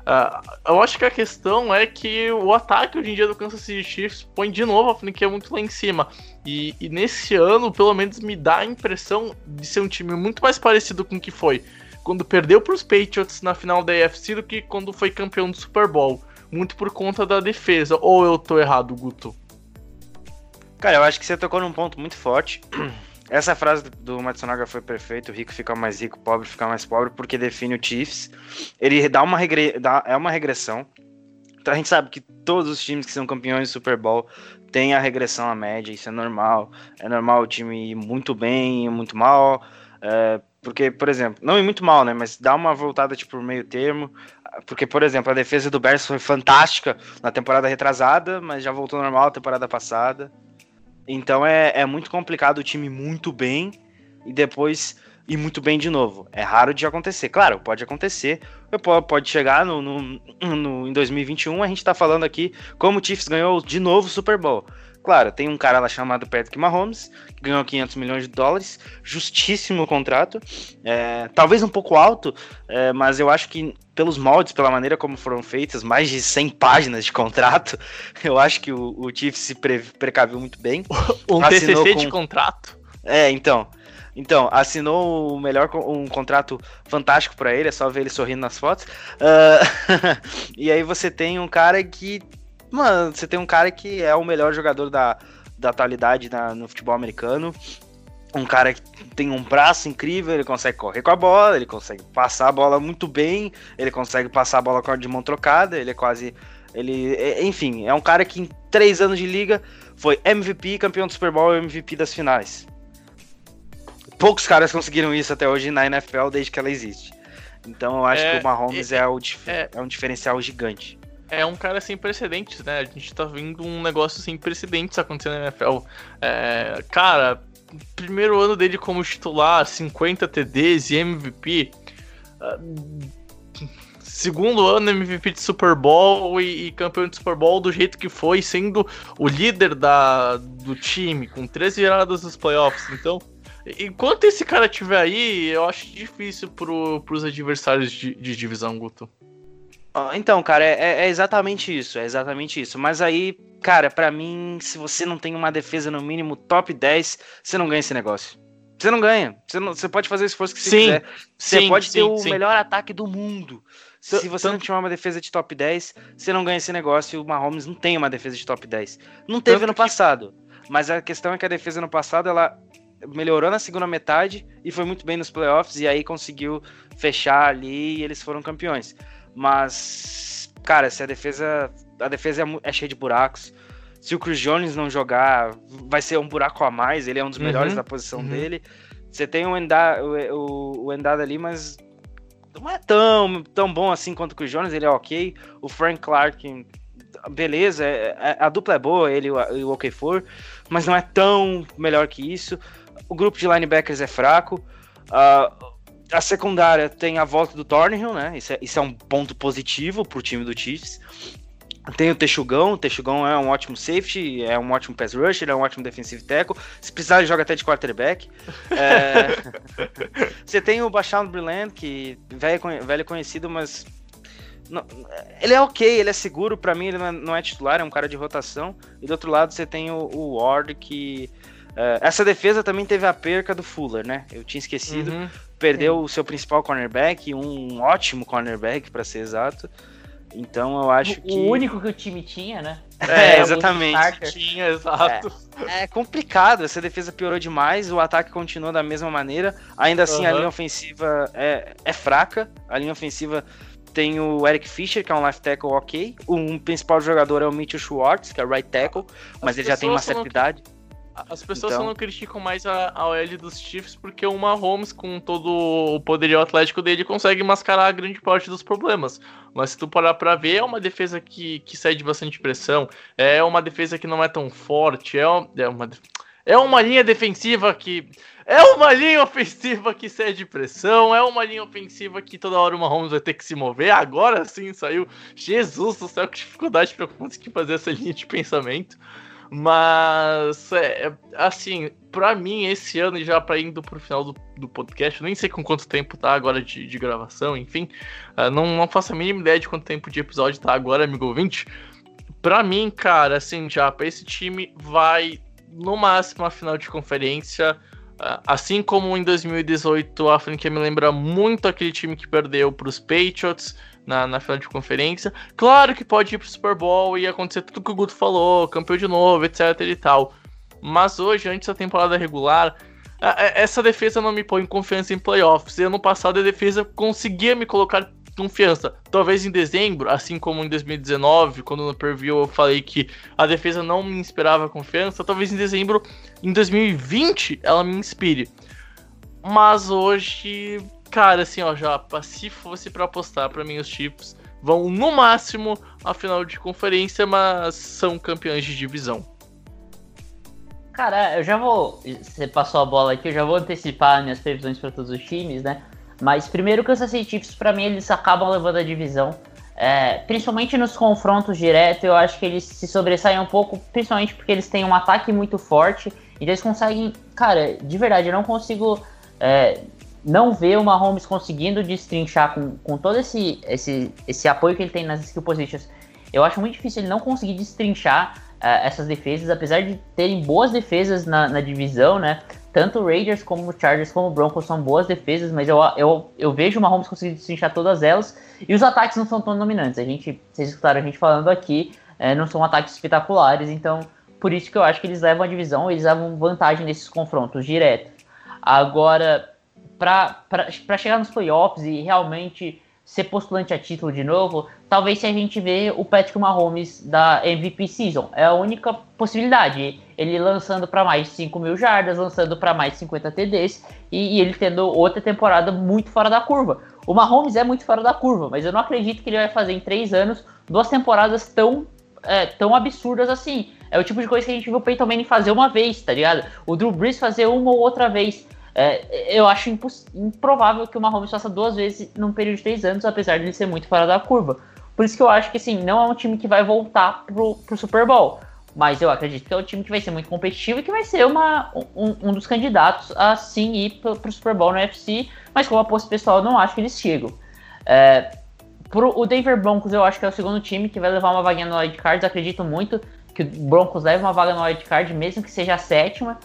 Uh, eu acho que a questão é que o ataque hoje em dia do Kansas City Chiefs põe de novo a franquia muito lá em cima. E, e, nesse ano, pelo menos, me dá a impressão de ser um time muito mais parecido com o que foi quando perdeu para os Patriots na final da AFC do que quando foi campeão do Super Bowl. Muito por conta da defesa. Ou eu tô errado, Guto? Cara, eu acho que você tocou num ponto muito forte. Essa frase do Matsunaga foi perfeita, o rico fica mais rico, o pobre fica mais pobre, porque define o Chiefs. Ele dá uma regre... dá... é uma regressão. Então a gente sabe que todos os times que são campeões do Super Bowl têm a regressão à média, isso é normal. É normal o time ir muito bem, ir muito mal. É... porque, por exemplo, não ir muito mal, né? Mas dá uma voltada tipo meio termo. Porque, por exemplo, a defesa do Bears foi fantástica na temporada retrasada, mas já voltou normal na temporada passada. Então é, é muito complicado o time muito bem e depois ir muito bem de novo. É raro de acontecer. Claro, pode acontecer. Pode chegar no, no, no em 2021, a gente tá falando aqui como o Chiefs ganhou de novo o Super Bowl. Claro, tem um cara lá chamado Patrick Mahomes, que ganhou 500 milhões de dólares, justíssimo contrato, é, talvez um pouco alto, é, mas eu acho que pelos moldes, pela maneira como foram feitas, mais de 100 páginas de contrato, eu acho que o, o Chiefs se pre precaviu muito bem. Um TCC com... de contrato. É, então. Então, assinou o melhor um contrato fantástico para ele, é só ver ele sorrindo nas fotos. Uh, e aí você tem um cara que Mano, você tem um cara que é o melhor jogador da, da atualidade na, no futebol americano. Um cara que tem um braço incrível, ele consegue correr com a bola, ele consegue passar a bola muito bem, ele consegue passar a bola de mão trocada, ele é quase. Ele, é, enfim, é um cara que em três anos de liga foi MVP, campeão do Super Bowl e MVP das finais. Poucos caras conseguiram isso até hoje na NFL desde que ela existe. Então eu acho é, que o Mahomes é, é, o, é, é um diferencial gigante é um cara sem precedentes, né? A gente tá vendo um negócio sem precedentes acontecendo na NFL. É, cara, primeiro ano dele como titular, 50 TDs e MVP. Uh, segundo ano MVP de Super Bowl e, e, campeão de Super Bowl do jeito que foi, sendo o líder da, do time, com 13 viradas nos playoffs. Então, enquanto esse cara tiver aí, eu acho difícil pro, pros adversários de, de divisão, Guto. Então, cara, é, é, exatamente isso, é exatamente isso. Mas aí, cara, para mim, se você não tem uma defesa no mínimo top 10, você não ganha esse negócio. Você não ganha. Você, não, você pode fazer o esforço que você sim, quiser. Você sim, pode sim, ter o melhor ataque do mundo. Se você não tiver uma defesa de top 10, você não ganha esse negócio. E o Mahomes não tem uma defesa de top 10. Não teve no passado. Mas a questão é que a defesa no passado, ela melhorou na segunda metade e foi muito bem nos playoffs. E aí conseguiu fechar ali e eles foram campeões. Mas, cara, se a defesa. A defesa é, é cheia de buracos. Se o Chris Jones não jogar, vai ser um buraco a mais. Ele é um dos melhores uhum, da posição uhum. dele. Você tem o Endada, o, o Endada ali, mas não é tão, tão bom assim quanto o Chris Jones. Ele é ok. O Frank Clark, beleza. É, é, a dupla é boa, ele e o OK for, mas não é tão melhor que isso. O grupo de linebackers é fraco. Uh, a secundária tem a volta do Thornhill, né? Isso é, isso é um ponto positivo pro time do Chiefs. Tem o Texugão, o Texugão é um ótimo safety, é um ótimo pass rusher, é um ótimo defensive tackle. Se precisar, ele joga até de quarterback. É... Você tem o Bashar Brilland, que velho, velho conhecido, mas não, ele é ok, ele é seguro, para mim ele não é, titular, é um cara de rotação. E do outro lado você tem o, o Ward, que Uh, essa defesa também teve a perca do Fuller, né? Eu tinha esquecido. Uhum, Perdeu sim. o seu principal cornerback, um ótimo cornerback, para ser exato. Então eu acho o, que. O único que o time tinha, né? É, exatamente. Tinha, exato. É, é, complicado, essa defesa piorou demais, o ataque continua da mesma maneira. Ainda assim, uhum. a linha ofensiva é, é fraca. A linha ofensiva tem o Eric Fischer, que é um left tackle ok. O um principal jogador é o Mitchell Schwartz, que é right tackle, mas As ele já tem uma certa idade. As pessoas então... só não criticam mais a, a OL dos Chiefs porque o Mahomes, com todo o poderio atlético dele, consegue mascarar a grande parte dos problemas. Mas se tu parar pra ver, é uma defesa que, que sai de bastante pressão, é uma defesa que não é tão forte, é, é uma. É uma linha defensiva que. É uma linha ofensiva que cede pressão. É uma linha ofensiva que toda hora o Mahomes vai ter que se mover. Agora sim saiu. Jesus do céu, que dificuldade pra conseguir fazer essa linha de pensamento. Mas, é, é, assim, para mim, esse ano, já para indo pro final do, do podcast, nem sei com quanto tempo tá agora de, de gravação, enfim, uh, não, não faço a mínima ideia de quanto tempo de episódio tá agora, amigo ouvinte. Pra mim, cara, assim, já, pra esse time vai no máximo a final de conferência. Uh, assim como em 2018, a franquia me lembra muito aquele time que perdeu pros Patriots na, na final de conferência. Claro que pode ir pro Super Bowl e acontecer tudo que o Guto falou, campeão de novo, etc e tal. Mas hoje, antes da temporada regular, essa defesa não me põe confiança em playoffs. E ano passado a defesa conseguia me colocar confiança. Talvez em dezembro, assim como em 2019, quando no preview eu falei que a defesa não me inspirava confiança, talvez em dezembro, em 2020, ela me inspire. Mas hoje Cara, assim, ó, já se fosse para apostar, para mim os Chiefs vão no máximo à final de conferência, mas são campeões de divisão. Cara, eu já vou. Você passou a bola aqui, eu já vou antecipar minhas previsões para todos os times, né? Mas primeiro, o Kansas City Chiefs, para mim, eles acabam levando a divisão. é, principalmente nos confrontos diretos, eu acho que eles se sobressaem um pouco, principalmente porque eles têm um ataque muito forte. E eles conseguem, cara, de verdade, eu não consigo é, não ver o Mahomes conseguindo destrinchar com, com todo esse, esse, esse apoio que ele tem nas skill positions. Eu acho muito difícil ele não conseguir destrinchar uh, essas defesas, apesar de terem boas defesas na, na divisão, né? Tanto o Raiders como o Chargers como o Broncos são boas defesas, mas eu, eu, eu vejo o Mahomes conseguir destrinchar todas elas. E os ataques não são tão dominantes. A gente, vocês escutaram a gente falando aqui, é, não são ataques espetaculares, então por isso que eu acho que eles levam a divisão, eles levam vantagem nesses confrontos diretos. Agora, para chegar nos playoffs e realmente ser postulante a título de novo, talvez se a gente vê o Patrick Mahomes da MVP Season. É a única possibilidade. Ele lançando para mais de 5 mil jardas, lançando para mais de 50 TDs e, e, ele tendo outra temporada muito fora da curva. O Mahomes é muito fora da curva, mas eu não acredito que ele vai fazer em 3 anos duas temporadas tão, é, tão absurdas assim. É o tipo de coisa que a gente viu o Peyton Manning fazer uma vez, tá ligado? O Drew Brees fazer uma ou outra vez. É, eu acho improvável que o Mahomes faça duas vezes num período de três anos, apesar de ele ser muito fora da curva. Por isso que eu acho que assim, não é um time que vai voltar pro, pro Super Bowl. Mas eu acredito que é um time que vai ser muito competitivo e que vai ser uma, um, um dos candidatos a sim ir pro, pro Super Bowl no UFC, mas como aposto pessoal, eu não acho que eles chegam. É, pro, o Denver Broncos eu acho que é o segundo time que vai levar uma vaguinha no Wild Cards, acredito muito que o Broncos leve uma vaga no Wild Card, mesmo que seja a sétima.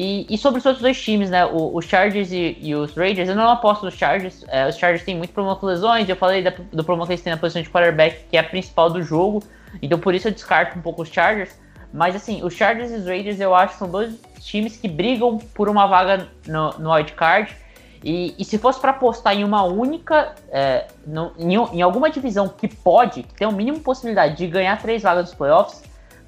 E, e, sobre os outros dois times, né? O, os Chargers e, e, os Raiders, eu não aposto nos Chargers. É, os Chargers têm muito problema com lesões. Eu falei da, do problema que eles têm na posição de quarterback, que é a principal do jogo. Então por isso eu descarto um pouco os Chargers. Mas assim, os Chargers e os Raiders eu acho que são dois times que brigam por uma vaga no, no wild card. E, e se fosse para apostar em uma única, é, no, em, em, alguma divisão que pode, que tem o mínimo possibilidade de ganhar três vagas dos playoffs,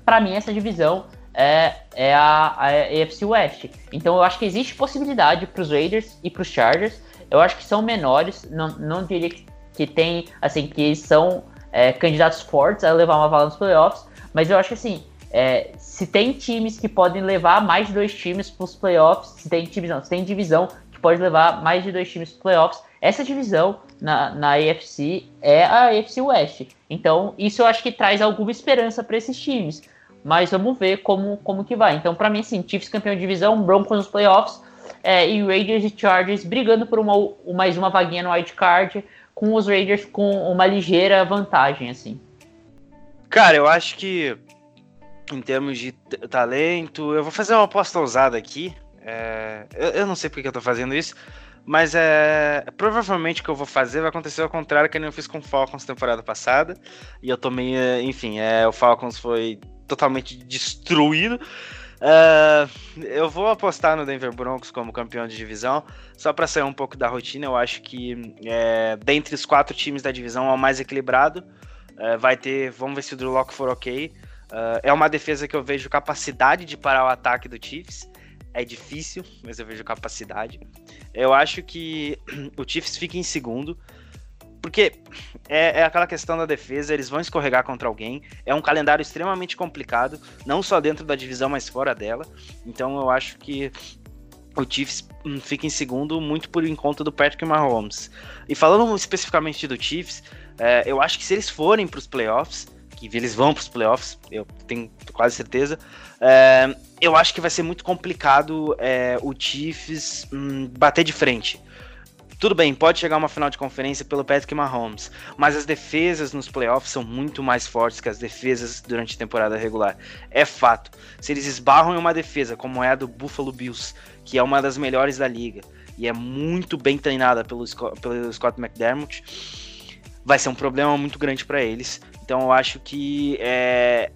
para mim essa divisão é, é a, a AFC West. Então eu acho que existe possibilidade para os Raiders e para os Chargers. Eu acho que são menores, não, não diria que, que tem, assim, que são é, candidatos fortes a levar uma vaga nos playoffs, mas eu acho que assim, é, se tem times que podem levar mais de dois times para os playoffs, se tem divisão, se tem divisão que pode levar mais de dois times para os playoffs, essa divisão na, na AFC é a AFC West. Então, isso eu acho que traz alguma esperança para esses times. Mas vamos ver como, como que vai. Então, para mim, sim, Chiefs campeão de divisão, Broncos nos playoffs, é, e Raiders e Chargers brigando por uma, mais uma vaguinha no wild card, com os Raiders com uma ligeira vantagem, assim. Cara, eu acho que em termos de talento, eu vou fazer uma aposta ousada aqui. É, eu, eu, não sei porque eu tô fazendo isso, mas é, provavelmente o que eu vou fazer vai acontecer ao contrário que eu fiz com o Falcons temporada passada. E eu tomei, enfim, é, o Falcons foi totalmente destruído. Uh, eu vou apostar no Denver Broncos como campeão de divisão, só para sair um pouco da rotina. Eu acho que é, dentre os quatro times da divisão é o mais equilibrado. Uh, vai ter, vamos ver se o Drew Locke for ok. Uh, é uma defesa que eu vejo capacidade de parar o ataque do Chiefs. É difícil, mas eu vejo capacidade. Eu acho que o Chiefs fica em segundo. Porque é, é, aquela questão da defesa, eles vão escorregar contra alguém. É um calendário extremamente complicado, não só dentro da divisão, mas fora dela. Então eu acho que o Chiefs hum, fica em segundo muito por encontro do Patrick Mahomes. E falando especificamente do Chiefs, é, eu acho que se eles forem para os playoffs, que eles vão para os playoffs, eu tenho quase certeza, é, eu acho que vai ser muito complicado é, o Chiefs hum, bater de frente. Tudo bem, pode chegar uma final de conferência pelo Patrick Mahomes, mas as defesas nos playoffs são muito mais fortes que as defesas durante a temporada regular. É fato. Se eles esbarram em uma defesa como é a do Buffalo Bills, que é uma das melhores da liga e é muito bem treinada pelo, pelo Scott McDermott, vai ser um problema muito grande para eles. Então eu acho que é,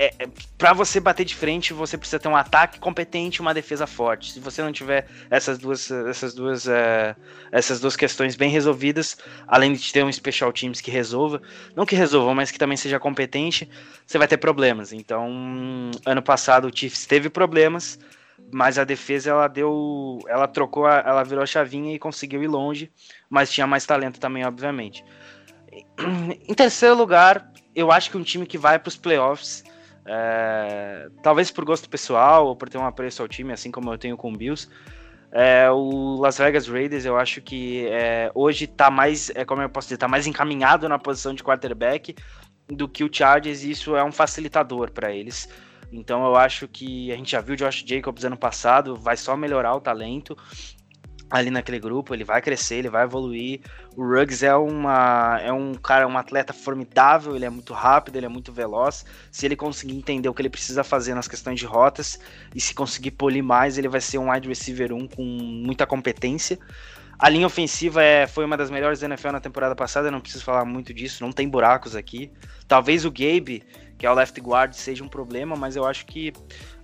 é, é para você bater de frente, você precisa ter um ataque competente e uma defesa forte. Se você não tiver essas duas, essas duas, é, essas duas questões bem resolvidas, além de ter um special teams que resolva, não que resolva, mas que também seja competente, você vai ter problemas. Então, ano passado o Chiefs teve problemas, mas a defesa ela deu, ela trocou, ela virou a chavinha e conseguiu ir longe, mas tinha mais talento também, obviamente. Em terceiro lugar, eu acho que um time que vai para os playoffs é, talvez por gosto pessoal ou por ter um apreço ao time, assim como eu tenho com o Bills. É, o Las Vegas Raiders, eu acho que é, hoje tá mais, é, como eu posso dizer, tá mais encaminhado na posição de quarterback do que o Chargers, e isso é um facilitador para eles. Então eu acho que a gente já viu o Josh Jacobs ano passado, vai só melhorar o talento ali naquele grupo, ele vai crescer, ele vai evoluir. O Ruggs é, uma, é um cara, um atleta formidável, ele é muito rápido, ele é muito veloz. Se ele conseguir entender o que ele precisa fazer nas questões de rotas e se conseguir polir mais, ele vai ser um wide receiver 1 com muita competência. A linha ofensiva é, foi uma das melhores da NFL na temporada passada, eu não preciso falar muito disso, não tem buracos aqui. Talvez o Gabe, que é o left guard, seja um problema, mas eu acho que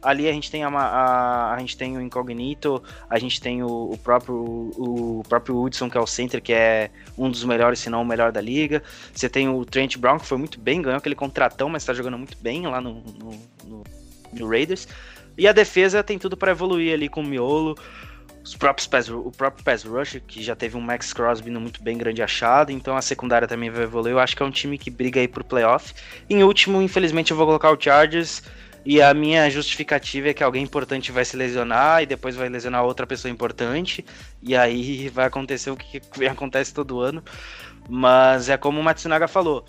ali a gente tem a, a, a gente tem o Incognito, a gente tem o, o, próprio o próprio Woodson, que é o center, que é um dos melhores, se não o melhor da liga. Você tem o Trent Brown, que foi muito bem, ganhou aquele contratão, mas está jogando muito bem lá no, no, no, no Raiders. E a defesa tem tudo para evoluir ali com o Miolo. Os próprios pass, o próprio pass rush, que já teve um Max Crosby muito bem grande achado, então a secundária também vai evoluir. Eu acho que é um time que briga aí pro playoff. Em último, infelizmente, eu vou colocar o Chargers. E a minha justificativa é que alguém importante vai se lesionar e depois vai lesionar outra pessoa importante. E aí vai acontecer o que acontece todo ano. Mas é como o Matsunaga falou.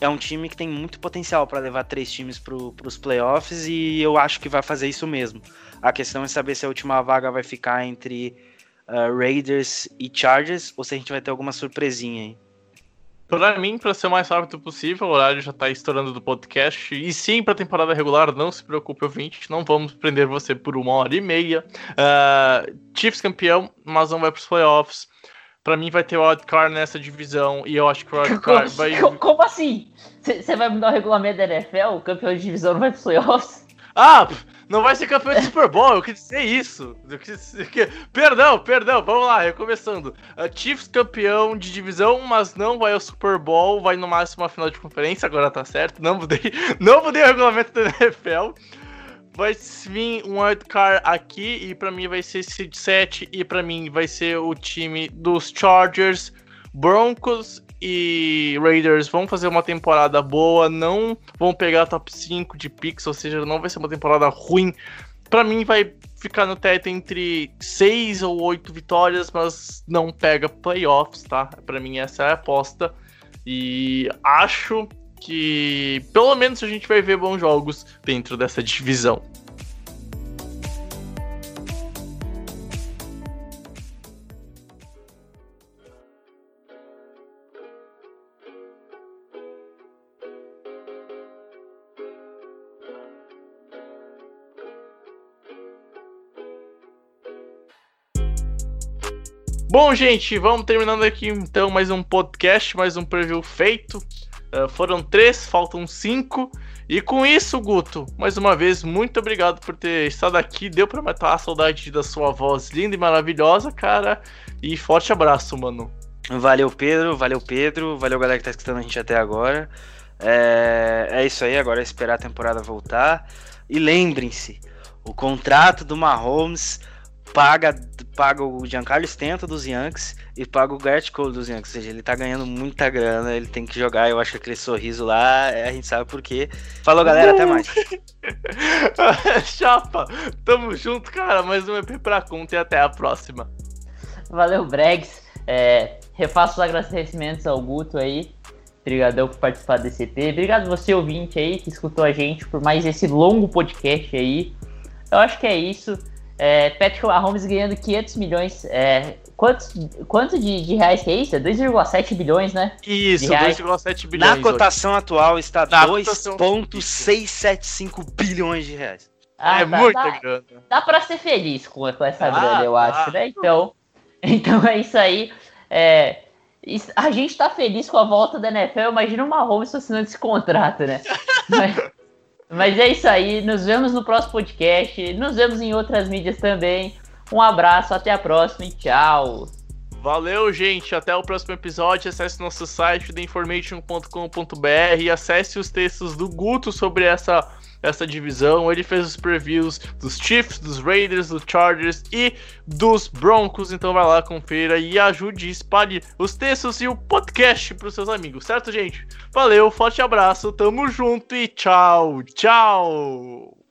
É um time que tem muito potencial para levar três times para os playoffs e eu acho que vai fazer isso mesmo. A questão é saber se a última vaga vai ficar entre uh, Raiders e Chargers ou se a gente vai ter alguma surpresinha aí. Para mim, para ser o mais rápido possível, o horário já está estourando do podcast. E sim, para temporada regular, não se preocupe, ouvinte, não vamos prender você por uma hora e meia. Uh, Chiefs campeão, mas não vai para os playoffs. Para mim, vai ter o wildcard nessa divisão e eu acho que o wildcard vai. Como assim? Você vai mudar o regulamento da NFL? O campeão de divisão não vai para os playoffs? Ah, não vai ser campeão de Super Bowl, eu quis dizer isso. Quis. Perdão, perdão, vamos lá, recomeçando. Uh, Chiefs campeão de divisão, mas não vai ao Super Bowl, vai no máximo a final de conferência, agora tá certo. Não mudei, não mudei o regulamento da NFL. Vai vir um wildcard aqui e para mim vai ser seed 7 e para mim vai ser o time dos Chargers, Broncos e Raiders vão fazer uma temporada boa, não vão pegar top 5 de picks, ou seja, não vai ser uma temporada ruim. Para mim vai ficar no teto entre 6 ou 8 vitórias, mas não pega playoffs, tá? Para mim essa é a aposta. E acho que pelo menos a gente vai ver bons jogos dentro dessa divisão. Bom, gente, vamos terminando aqui então mais um podcast, mais um preview feito. Uh, foram três, faltam cinco. E com isso, Guto, mais uma vez, muito obrigado por ter estado aqui. Deu pra matar a saudade da sua voz linda e maravilhosa, cara. E forte abraço, mano. Valeu, Pedro. Valeu, Pedro. Valeu, galera que tá escutando a gente até agora. É, é isso aí, agora é esperar a temporada voltar. E lembrem-se, o contrato do Mahomes paga, paga o Giancarlo Stento dos Yankees e paga o Gert Cole dos Yankees. Ou seja, ele tá ganhando muita grana, ele tem que jogar. Eu acho que aquele sorriso lá, a gente sabe por quê. Falou, galera, até mais. Chapa, tamo junto, cara. Mais um EP pra conta e até a próxima. Valeu, Bregs. É, refaço os agradecimentos ao Guto aí. Obrigadão por participar desse EP. Obrigado você, ouvinte aí, que escutou a gente por mais esse longo podcast aí. Eu acho que é isso. É, Patrick Mahomes ganhando 500 milhões. É, quantos, quanto de, de, reais que é isso? É 2,7 bilhões, né? Isso, 2,7 bilhões. Na cotação hoje. atual está 2,675 bilhões de reais. Ah, é dá, muita dá, grana. Dá pra ser feliz com, com essa ah, grana, eu acho, né? Então, então é isso aí. É, a gente tá feliz com a volta da NFL. Imagina o Mahomes assinando esse contrato, né? Mas, mas é isso aí. Nos vemos no próximo podcast. Nos vemos em outras mídias também. Um abraço, até a próxima e tchau. Valeu, gente. Até o próximo episódio. Acesse nosso site, theinformation.com.br acesse os textos do Guto sobre essa essa divisão. Ele fez os previews dos Chiefs, dos Raiders, dos Chargers e dos Broncos. Então vai lá, confira e ajude, espalhe os textos e o podcast para os seus amigos, certo, gente? Valeu, forte abraço, tamo junto e tchau, tchau!